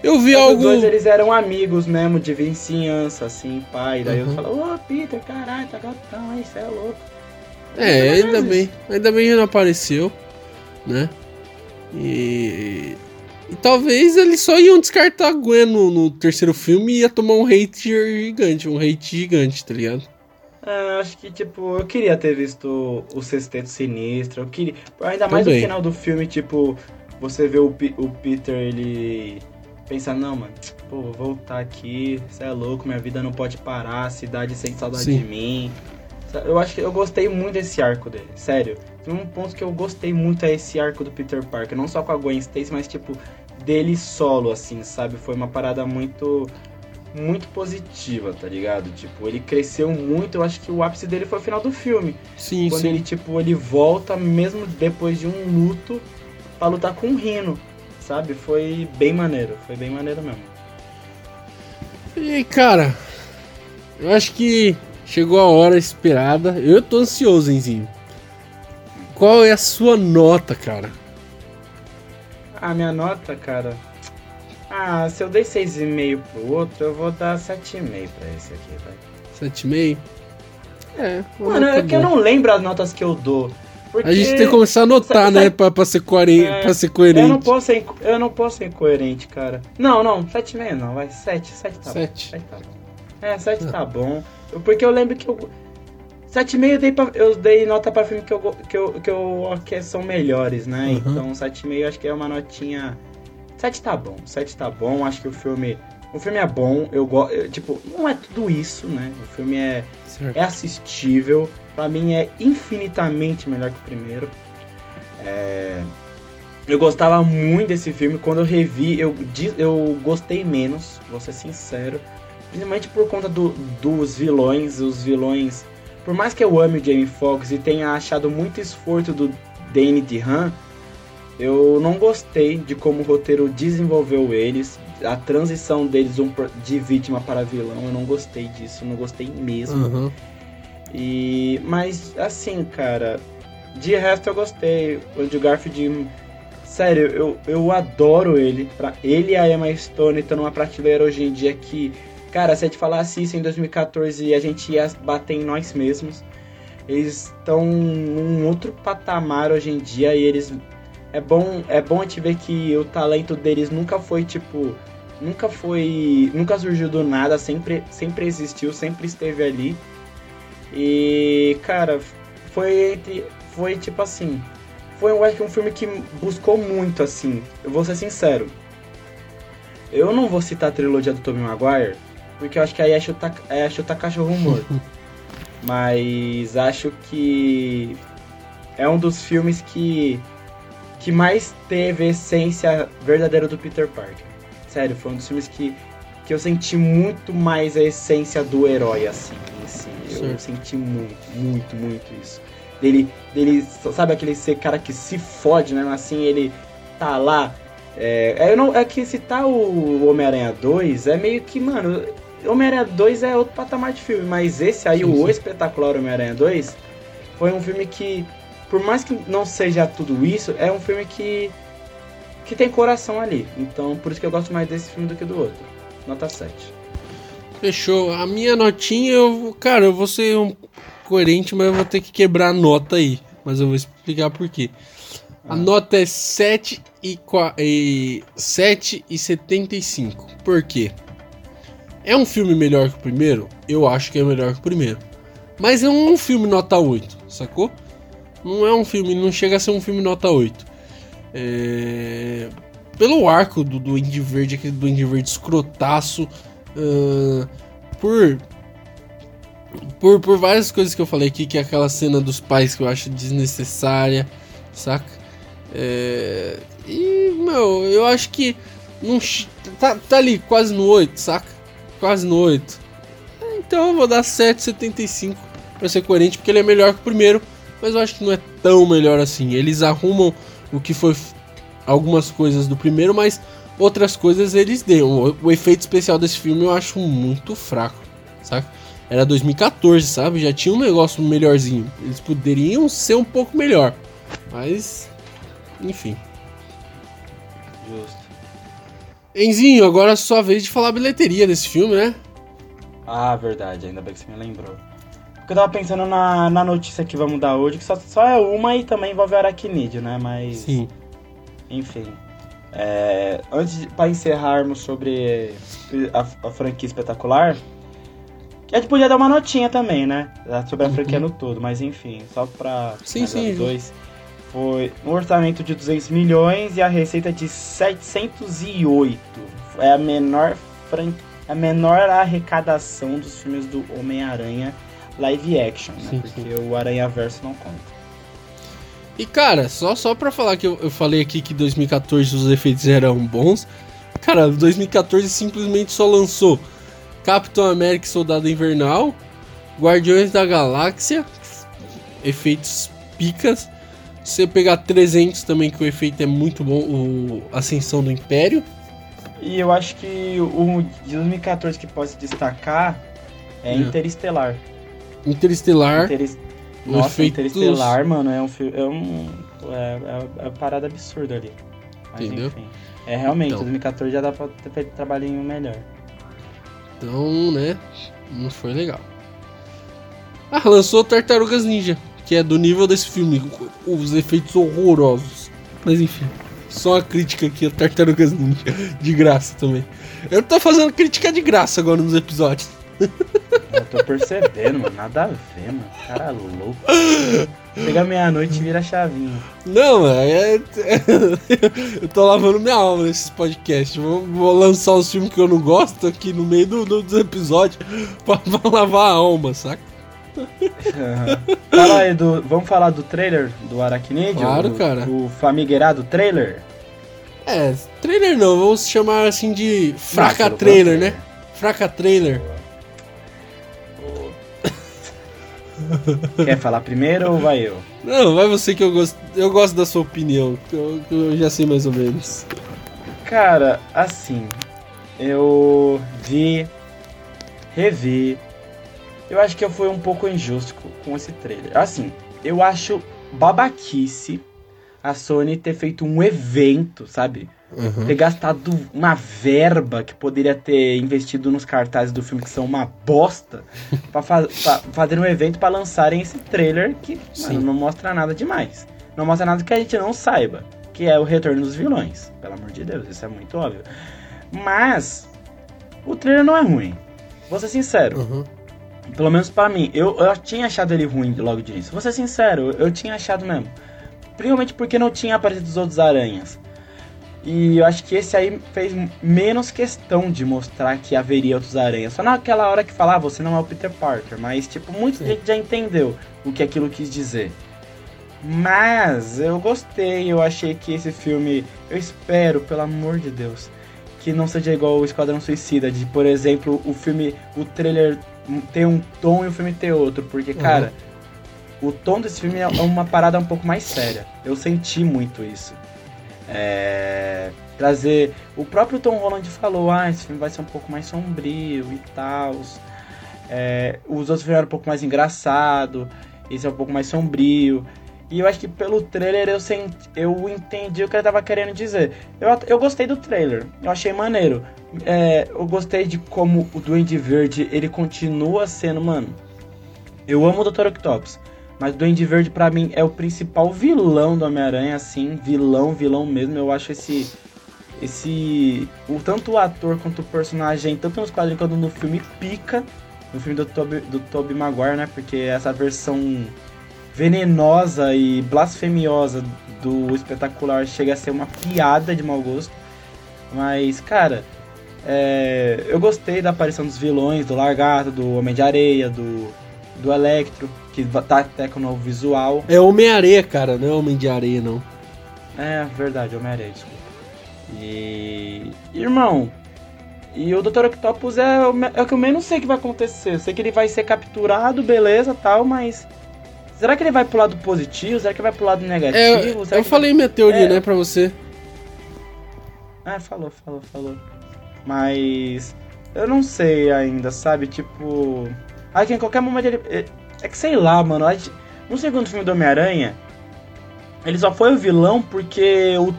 Eu vi Mas algo. Os dois eles eram amigos mesmo, de vizinhança, assim, pai. Daí Uhum. eu falo, ô Peter, caralho, tá gatão aí, cê é louco. É, Mas ainda bem. Ainda bem que não apareceu, né? E. E talvez eles só iam descartar a Gwen no, no terceiro filme e ia tomar um hate gigante, um hate gigante, tá ligado? É, acho que, tipo, eu queria ter visto o Sexteto Sinistro. Eu queria. Ainda mais Também. no final do filme, tipo, você vê o, Pe- o Peter, ele. Pensa, não, mano, pô, vou voltar aqui, você é louco, minha vida não pode parar, a cidade sente saudade Sim. de mim. Eu acho que eu gostei muito desse arco dele, sério. Tem um ponto que eu gostei muito é esse arco do Peter Parker, não só com a Gwen Stacy, mas tipo, dele solo, assim, sabe? Foi uma parada muito muito positiva, tá ligado? Tipo, ele cresceu muito, eu acho que o ápice dele foi o final do filme. Sim, quando sim. ele, tipo, ele volta mesmo depois de um luto pra lutar com o Rino, sabe? Foi bem maneiro, foi bem maneiro mesmo. E cara, eu acho que chegou a hora esperada. Eu tô ansioso, Enzinho. Qual é a sua nota, cara? A minha nota, cara. Ah, se eu dei 6,5 pro outro, eu vou dar 7,5 pra esse aqui, vai. 7,5? É, Mano, é que eu não lembro as notas que eu dou. Porque A gente tem que começar a anotar, Sabe- né? Pra, pra ser, coeren... É, pra ser eu não coerente. posso ser, eu não posso ser incoerente, cara. Não, não, 7,5 não, vai 7, 7 tá Sete. bom. 7 tá bom. É, 7 tá bom. Porque eu lembro que eu 7,5 eu dei pra, eu dei nota pra filme que eu que eu que eu que são melhores, né? Uhum. Então 7,5 eu acho que é uma notinha 7 tá bom. 7 tá bom. Acho que o filme o filme é bom, eu gosto, tipo, não é tudo isso, né? O filme é Certo. é assistível. Pra mim é infinitamente melhor que o primeiro. É, Eu gostava muito desse filme. Quando eu revi, eu, eu gostei menos, vou ser sincero. Principalmente por conta do- dos vilões. Os vilões. Por mais que eu ame o Jamie Foxx e tenha achado muito esforço do Danny DeHaan, eu não gostei de como o roteiro desenvolveu eles. A transição deles de vítima para vilão, eu não gostei disso, não gostei mesmo. Aham. E mas assim, cara, de resto eu gostei. O Andrew Garfield, sério, eu, eu adoro ele. Pra, ele e a Emma Stone estão numa prateleira hoje em dia que, cara, se a gente falasse isso em 2014, a gente ia bater em nós mesmos. Eles estão num outro patamar hoje em dia e eles é bom, é bom a gente ver que o talento deles nunca foi tipo, nunca foi, nunca surgiu do nada, sempre sempre existiu, sempre esteve ali. E, cara, foi entre. Foi tipo assim. Foi, eu acho que um filme que buscou muito, assim. Eu vou ser sincero. Eu não vou citar a trilogia do Tobey Maguire, porque eu acho que aí é chutar, é chutar cachorro morto. *laughs* Mas acho que é um dos filmes que, que mais teve a essência verdadeira do Peter Parker. Sério, foi um dos filmes que, que eu senti muito mais a essência do herói, assim, em si. Eu senti muito, muito, muito isso. Dele, dele, sabe aquele ser cara que se fode, né? Assim, ele tá lá. É, eu não, é que citar o Homem-Aranha 2 é meio que, mano, Homem-Aranha 2 é outro patamar de filme, mas esse aí, Sim, o sim. Espetacular Homem-Aranha 2, foi um filme que, por mais que não seja tudo isso, é um filme que, que tem coração ali. Então, por isso que eu gosto mais desse filme do que do outro. Nota 7. Fechou. A minha notinha, eu, cara, eu vou ser um coerente, mas eu vou ter que quebrar a nota aí. Mas eu vou explicar por quê. A Ah. nota é 7 e, e 7 e 75. Por quê? É um filme melhor que o primeiro? Eu acho que é melhor que o primeiro. Mas é um filme nota 8, sacou? Não é um filme, não chega a ser um filme nota 8. É... Pelo arco do Duende Verde, aquele Duende Verde escrotaço, ah, por, por por várias coisas que eu falei aqui, que é aquela cena dos pais que eu acho desnecessária, saca? É, e, meu, eu acho que não, tá, tá ali quase no 8, saca? Quase no 8. Então eu vou dar 7,75 pra ser coerente, porque ele é melhor que o primeiro, mas eu acho que não é tão melhor assim. Eles arrumam o que foi algumas coisas do primeiro, mas outras coisas eles deu. O, o efeito especial desse filme eu acho muito fraco, saca? Era 2014, sabe? Já tinha um negócio melhorzinho. Eles poderiam ser um pouco melhor. Mas, enfim. Justo. Enzinho, agora é sua vez de falar a bilheteria desse filme, né? Ah, verdade, ainda bem que você me lembrou. Porque eu tava pensando na, na notícia que vamos dar hoje, que só, só é uma e também envolve o aracnídeo, né? Mas. Sim. Enfim. É, antes, de- pra encerrarmos sobre a, a franquia espetacular, a gente podia dar uma notinha também, né? Sobre a franquia no todo, mas enfim, só pra. Sim, sim, os dois. Foi um orçamento de 200 milhões e a receita de 708. É a menor, fran... a menor arrecadação dos filmes do Homem-Aranha live action, né? Sim, Porque o Aranha Verso não conta. E cara, só, só pra falar que eu, eu falei aqui que 2014 os efeitos eram bons. Cara, 2014 simplesmente só lançou Capitão América e Soldado Invernal, Guardiões da Galáxia, efeitos picas. Se você pegar 300 também, que o efeito é muito bom, o Ascensão do Império. E eu acho que o de 2014 que pode se destacar é Hum. Interestelar. Interestelar. Interes- Nossa, efeitos- Interestelar, mano, é um filme. É um. É, é, é uma parada absurda ali. Mas Entendeu? enfim. É realmente, Então. 2014 já dá pra ter feito um trabalhinho melhor. Então, né? Não foi legal. Ah, lançou Tartarugas Ninja, que é do nível desse filme, com os efeitos horrorosos. Mas enfim, só uma crítica aqui a Tartarugas Ninja, de graça também. Eu tô fazendo crítica de graça agora nos episódios. Eu tô percebendo, mano. Nada a ver, mano. Cara louco. Chega meia-noite e vira a chavinha. Não, é, é- *laughs* eu tô lavando minha alma nesses podcasts. Vou, vou lançar os filmes que eu não gosto aqui no meio do, do- dos episódios *laughs* pra, pra lavar a alma, saca? Fala aí do. Vamos falar do trailer do Aracnídeo? Claro, O- cara. O famigerado trailer? É, trailer não, vamos chamar assim de fraca Não, trailer, né? Fraca trailer. Quer falar primeiro ou vai eu? Não, vai você que eu gosto. Eu gosto da sua opinião, eu, eu já sei mais ou menos. Cara, assim, eu vi, revi. Eu acho que eu fui um pouco injusto com- esse trailer. Assim, eu acho babaquice a Sony ter feito um evento, sabe? Uhum. Ter gastado uma verba que poderia ter investido nos cartazes do filme que são uma bosta *laughs* pra, fa pra fazer um evento pra lançarem esse trailer que mano, não mostra nada demais. Não mostra nada que a gente não saiba, que é o retorno dos vilões. Pelo amor de Deus, isso é muito óbvio. Mas o trailer não é ruim. Vou ser sincero, Uhum. Pelo menos pra mim, eu, eu tinha achado ele ruim logo de início. Vou ser sincero, eu tinha achado mesmo. Principalmente porque não tinha aparecido os outros aranhas. E eu acho que esse aí fez menos questão de mostrar que haveria outros aranhas. Só naquela hora que falava, ah, você não é o Peter Parker. Mas, tipo, muita gente já entendeu o que aquilo quis dizer. Mas eu gostei, eu achei que esse filme. Eu espero, pelo amor de Deus, que não seja igual o Esquadrão Suicida, de, por exemplo, o filme, o trailer ter um tom e o filme ter outro. Porque, uhum. cara, o tom desse filme é uma parada um pouco mais séria. Eu senti muito isso. É, trazer. O próprio Tom Holland falou: ah, esse filme vai ser um pouco mais sombrio e tal. É, os outros filmes eram um pouco mais engraçado, esse é um pouco mais sombrio. E eu acho que pelo trailer eu, senti, eu entendi o que ele tava querendo dizer. Eu, eu gostei do trailer, eu achei maneiro. É, eu gostei de como o Duende Verde ele continua sendo, mano. Eu amo o Dr. Octopus. Mas o Duende Verde, para mim, é o principal vilão do Homem-Aranha, assim. Vilão, vilão mesmo. Eu acho esse. Esse. O, tanto o ator quanto o personagem, tanto nos quadrinhos quanto no filme, pica. No filme do Tobey, do Tobey Maguire, né? Porque essa versão venenosa e blasfemiosa do espetacular chega a ser uma piada de mau gosto. Mas, cara, é, eu gostei da aparição dos vilões, do Largato, do Homem de Areia, do, do Electro que tá até com o novo visual. É Homem-Areia, cara, não é Homem de Areia, não. É verdade, Homem-Areia, desculpa. E. Irmão, e o Dr. Octopus é o, é o que eu menos sei que vai acontecer. Eu sei que ele vai ser capturado, beleza tal, mas. Será que ele vai pro lado positivo? Será que ele vai pro lado negativo? É, eu falei minha teoria, é... né, pra você. Ah, falou, falou, falou. Mas. Eu não sei ainda, sabe? Tipo. Aqui em qualquer momento ele. É que sei lá, mano. No segundo filme do Homem-Aranha, ele só foi o vilão porque o,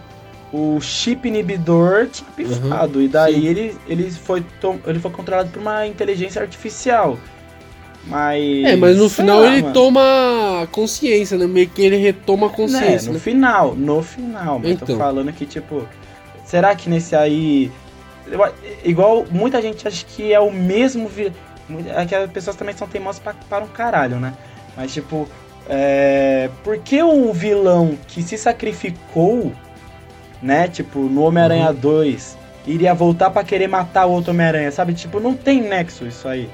o chip inibidor tinha pifado. Uhum, e daí ele, ele, foi ele foi controlado por uma inteligência artificial. Mas. É, mas no final lá, ele mano. toma consciência, né? Meio que ele retoma a consciência. É, no né? final, no final. Mas então. tô falando que, tipo. Será que nesse aí. Igual muita gente acha que é o mesmo. É que as pessoas também são teimosas pra, para um caralho, né? Mas, tipo, é, por que o vilão que se sacrificou, né? Tipo, no Homem-Aranha uhum. 2, iria voltar para querer matar o outro Homem-Aranha, sabe? Tipo, não tem nexo isso aí.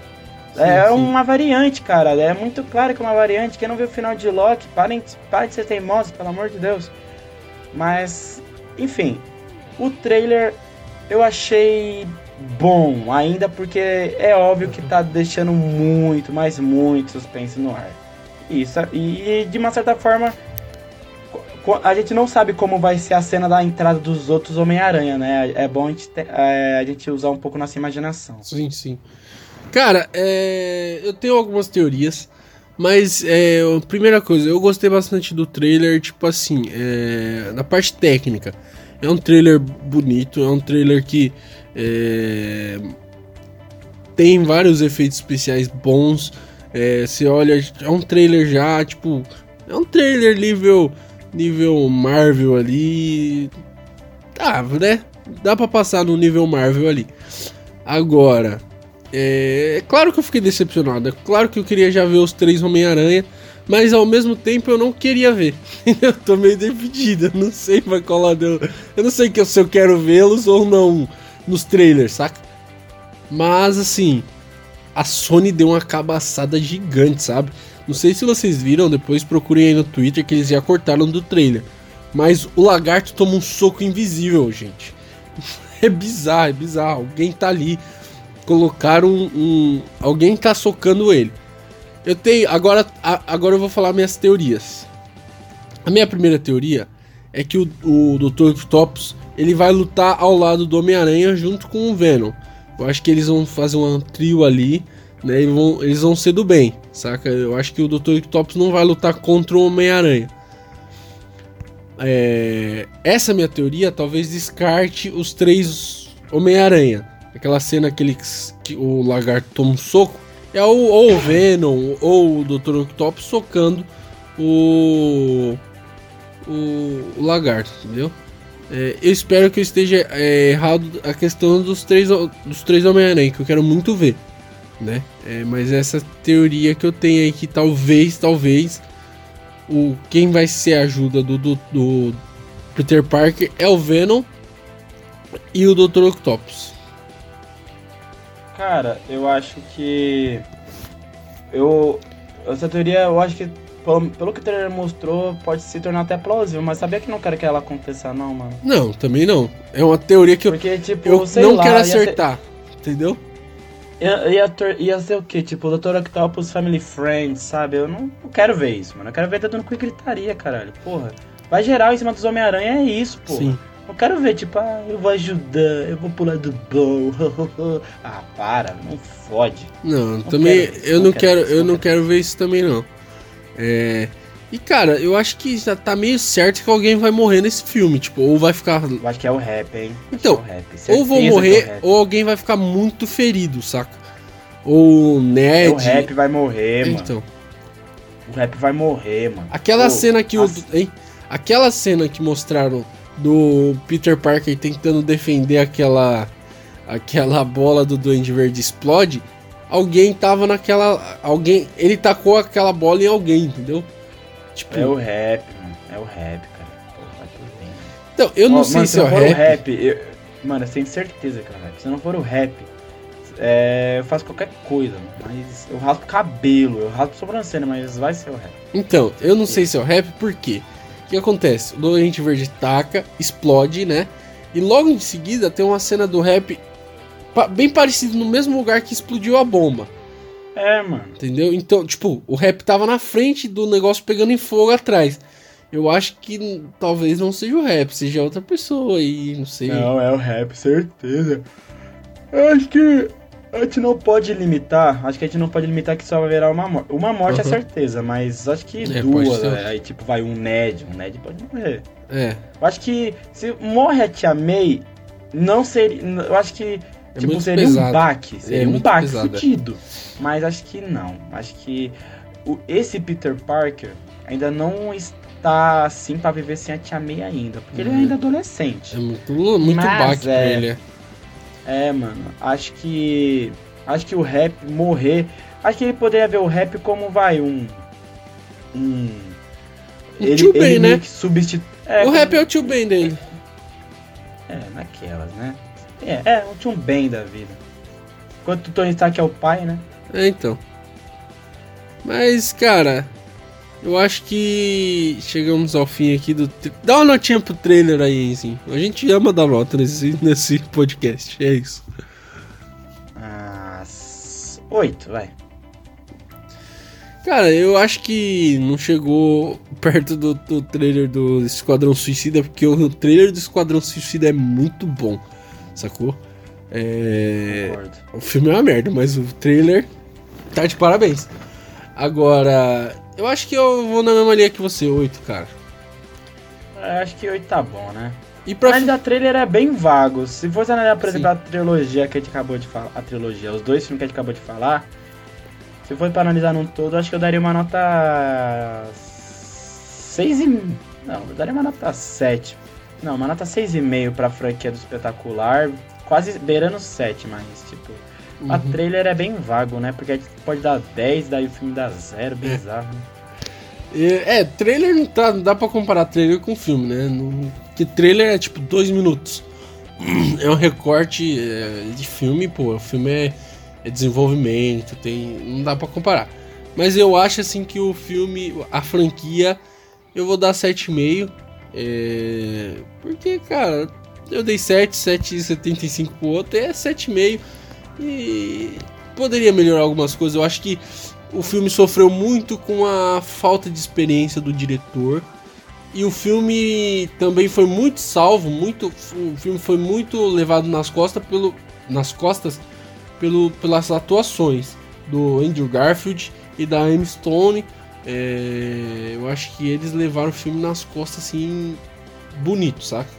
Sim, é sim. uma variante, cara. É muito claro que é uma variante. Quem não viu o final de Loki, parem, parem de ser teimosos, pelo amor de Deus. Mas, enfim, o trailer eu achei bom, ainda porque é óbvio que tá deixando muito, mas muito suspense no ar. Isso, e de uma certa forma, a gente não sabe como vai ser a cena da entrada dos outros Homem-Aranha, né? É bom a gente, é, a gente usar um pouco nossa imaginação. Sim, sim. Cara, é, eu tenho algumas teorias, mas é, primeira coisa, eu gostei bastante do trailer, tipo assim, é, na parte técnica. É um trailer bonito, é um trailer que é... Tem vários efeitos especiais bons. É, você olha, é um trailer já, tipo, é um trailer nível nível Marvel ali. Tá, né? Dá para passar no nível Marvel ali. Agora, é, claro que eu fiquei decepcionado. É claro que eu queria já ver os três Homem-Aranha. Mas ao mesmo tempo eu não queria ver. *laughs* eu tô meio dividido. Eu não sei vai colar. Eu não sei se eu quero vê-los ou não nos trailers, saca? Mas assim, a Sony deu uma cabaçada gigante, sabe? Não sei se vocês viram, depois procurem aí no Twitter que eles já cortaram do trailer. Mas o lagarto toma um soco invisível, gente. *laughs* É bizarro, é bizarro. Alguém tá ali. Colocaram um. um alguém tá socando ele. Eu tenho. Agora, a, agora eu vou falar minhas teorias. A minha primeira teoria é que o, o Dr. Octopus ele vai lutar ao lado do Homem-Aranha junto com o Venom. Eu acho que eles vão fazer um trio ali, né? E vão, eles vão ser do bem, saca? Eu acho que o Dr. Octopus não vai lutar contra o Homem-Aranha. É, essa minha teoria talvez descarte os três Homem-Aranha. Aquela cena que, ele, que o lagarto toma um soco. É o, ou o Venom ou o Dr. Octopus socando o, o, o lagarto, entendeu? É, eu espero que eu esteja é, errado a questão dos três, dos três Homem-Aranha, que eu quero muito ver, né? É, mas essa teoria que eu tenho aí que talvez, talvez, o quem vai ser a ajuda do, do, do, Peter Parker é o Venom e o Dr. Octopus. Cara, eu acho que. Eu. Essa teoria, eu acho que, pelo, pelo que o trailer mostrou, pode se tornar até plausível, mas sabia que não quero que ela aconteça, não, mano. Não, também não. É uma teoria que eu, Porque, tipo, eu sei não lá, quero ia ser- acertar. Entendeu? Ia, ia, ia ser o quê? Tipo, o Dr. Octopus Family Friends, sabe? Eu não, não quero ver isso, mano. Eu quero ver dando com gritaria, caralho. Porra. Vai geral em cima dos Homem-Aranha, é isso, porra. Sim. Eu quero ver, tipo, ah, eu vou ajudar, eu vou pular do bom. *laughs* ah, para, não fode. Não, também quero eu não não quero quero, eu não não quero ver isso também não. É, e cara, eu acho que já tá meio certo que alguém vai morrer nesse filme, tipo, ou vai ficar Eu acho que é o rap, hein? Então, é rap. ou que é morrer rap. ou alguém vai ficar muito ferido, saca? Ou o Ned. O rap vai morrer, mano. então, O rap vai morrer, mano. aquela Pô, cena que as- o hein? Aquela cena que mostraram do Peter Parker tentando defender aquela aquela bola do Duende Verde explode, alguém tava naquela alguém, ele tacou aquela bola em alguém, entendeu? Tipo, É o rap, mano. É o rap, cara. Bem. então, eu não sei mano, se é o não for rap. o rap, eu... mano, eu tenho certeza que é o rap. Se não for o rap, é, eu faço qualquer coisa, mas eu raspo cabelo, eu raspo sobrancelha, mas vai ser o rap. Então, eu não sei se é o rap, por quê? Que acontece? O Doente Verde taca, explode, né? E logo em seguida tem uma cena do rap bem parecido no mesmo lugar que explodiu a bomba, É, mano. entendeu? Então, tipo, o rap tava na frente do negócio pegando em fogo atrás. Eu acho que talvez não seja o rap, seja outra pessoa aí, não sei. Não, é o rap, certeza. Eu acho que a gente não pode limitar. Acho que a gente não pode limitar que só vai virar uma morte. Uma morte é Uhum. certeza, mas acho que É, duas. né? Aí tipo, vai um Ned. Um Ned pode morrer. É, Eu acho que se morre a Tia May, não seria. Eu acho que. É tipo, seria um pesado. baque. Seria É um baque pesado, é. fudido. Mas acho que não. Acho que o, esse Peter Parker ainda não está assim pra viver sem a Tia May ainda. Porque ele é Uhum. ainda adolescente. é muito, muito Mas baque pra é. ele. É. Mano, acho que. Acho que o rap morrer. Acho que ele poderia ver o rap como vai, um. Um. Um tio Ben, né? meio que substitu... é, o como- rap é o tio Ben dele. É, naquelas, né? É, é um tio Ben da vida. Enquanto o Tony Stark é o pai, né? É, então. Mas, cara, eu acho que chegamos ao fim aqui do. Dá uma notinha pro trailer aí, assim. A gente ama dar nota nesse, nesse podcast, é isso. Ah, oito, vai. Cara, eu acho que não chegou perto do, do trailer do Esquadrão Suicida, porque o trailer do Esquadrão Suicida é muito bom, sacou? É. O filme é uma merda, mas o trailer tá de parabéns. Agora, eu acho que eu vou na mesma linha que você, 8, cara. É, acho que oito tá bom, né? E pra. Mas a trailer é bem vago. Se fosse analisar, por Sim. exemplo, a trilogia que a gente acabou de falar. A trilogia, os dois filmes que a gente acabou de falar. Se for pra analisar num todo, acho que eu daria uma nota. 6 e. Não, eu daria uma nota 7. Não, uma nota 6,5 pra franquia do espetacular. Quase beirando 7, mas tipo. A Uhum. trailer é bem vago, né? Porque a gente pode dar 10, daí o filme dá 0, É. bizarro. É, é, trailer não, tá, não dá pra comparar trailer com filme, né? Não, que trailer é tipo dois minutos. *clears throat* É um recorte é, de filme, pô. O filme é, é desenvolvimento, tem. Não dá pra comparar. Mas eu acho assim que o filme, a franquia, eu vou dar 7,5. É, porque, cara, eu dei 7, 7,75 pro outro, é 7,5. E poderia melhorar algumas coisas. Eu acho que o filme sofreu muito com a falta de experiência do diretor. E o filme também foi muito salvo, muito, o filme foi muito levado nas costas pelo, nas costas pelo, pelas atuações do Andrew Garfield e da Emma Stone. É, eu acho que eles levaram o filme nas costas assim bonito, saca?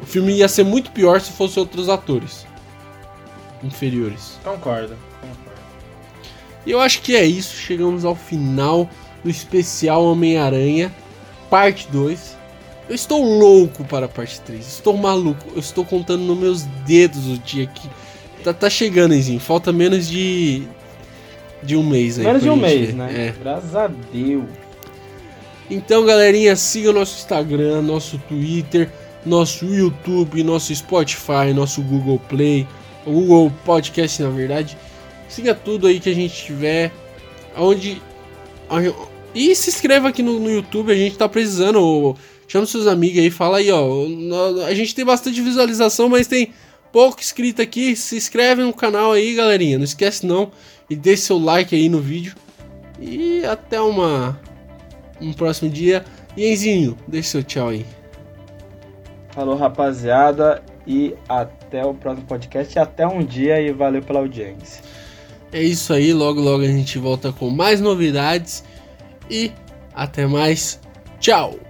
O filme ia ser muito pior se fosse outros atores inferiores. Concordo, concordo. E eu acho que é isso. Chegamos ao final do especial Homem-Aranha, parte 2. Eu estou louco para a parte 3. Estou maluco. Eu estou contando nos meus dedos o dia que. Tá, tá chegando, Enzinho. Falta menos de. De um mês aí. Menos de um mês, ver. né? É. Graças a Deus. Então, galerinha, siga o nosso Instagram, nosso Twitter. nosso YouTube, nosso Spotify, nosso Google Play, o Google Podcast na verdade. Siga tudo aí que a gente tiver. Onde. E se inscreva aqui no, no YouTube, a gente tá precisando. Chama seus amigos aí, fala aí, ó. A gente tem bastante visualização, mas tem pouco inscrito aqui. Se inscreve no canal aí, galerinha. Não esquece não. E deixe seu like aí no vídeo. E até uma um próximo dia. E Enzinho, deixe seu tchau aí. Falou, rapaziada. E até o próximo podcast. Até um dia e valeu pela audiência. É isso aí. Logo, logo a gente volta com mais novidades. E até mais. Tchau!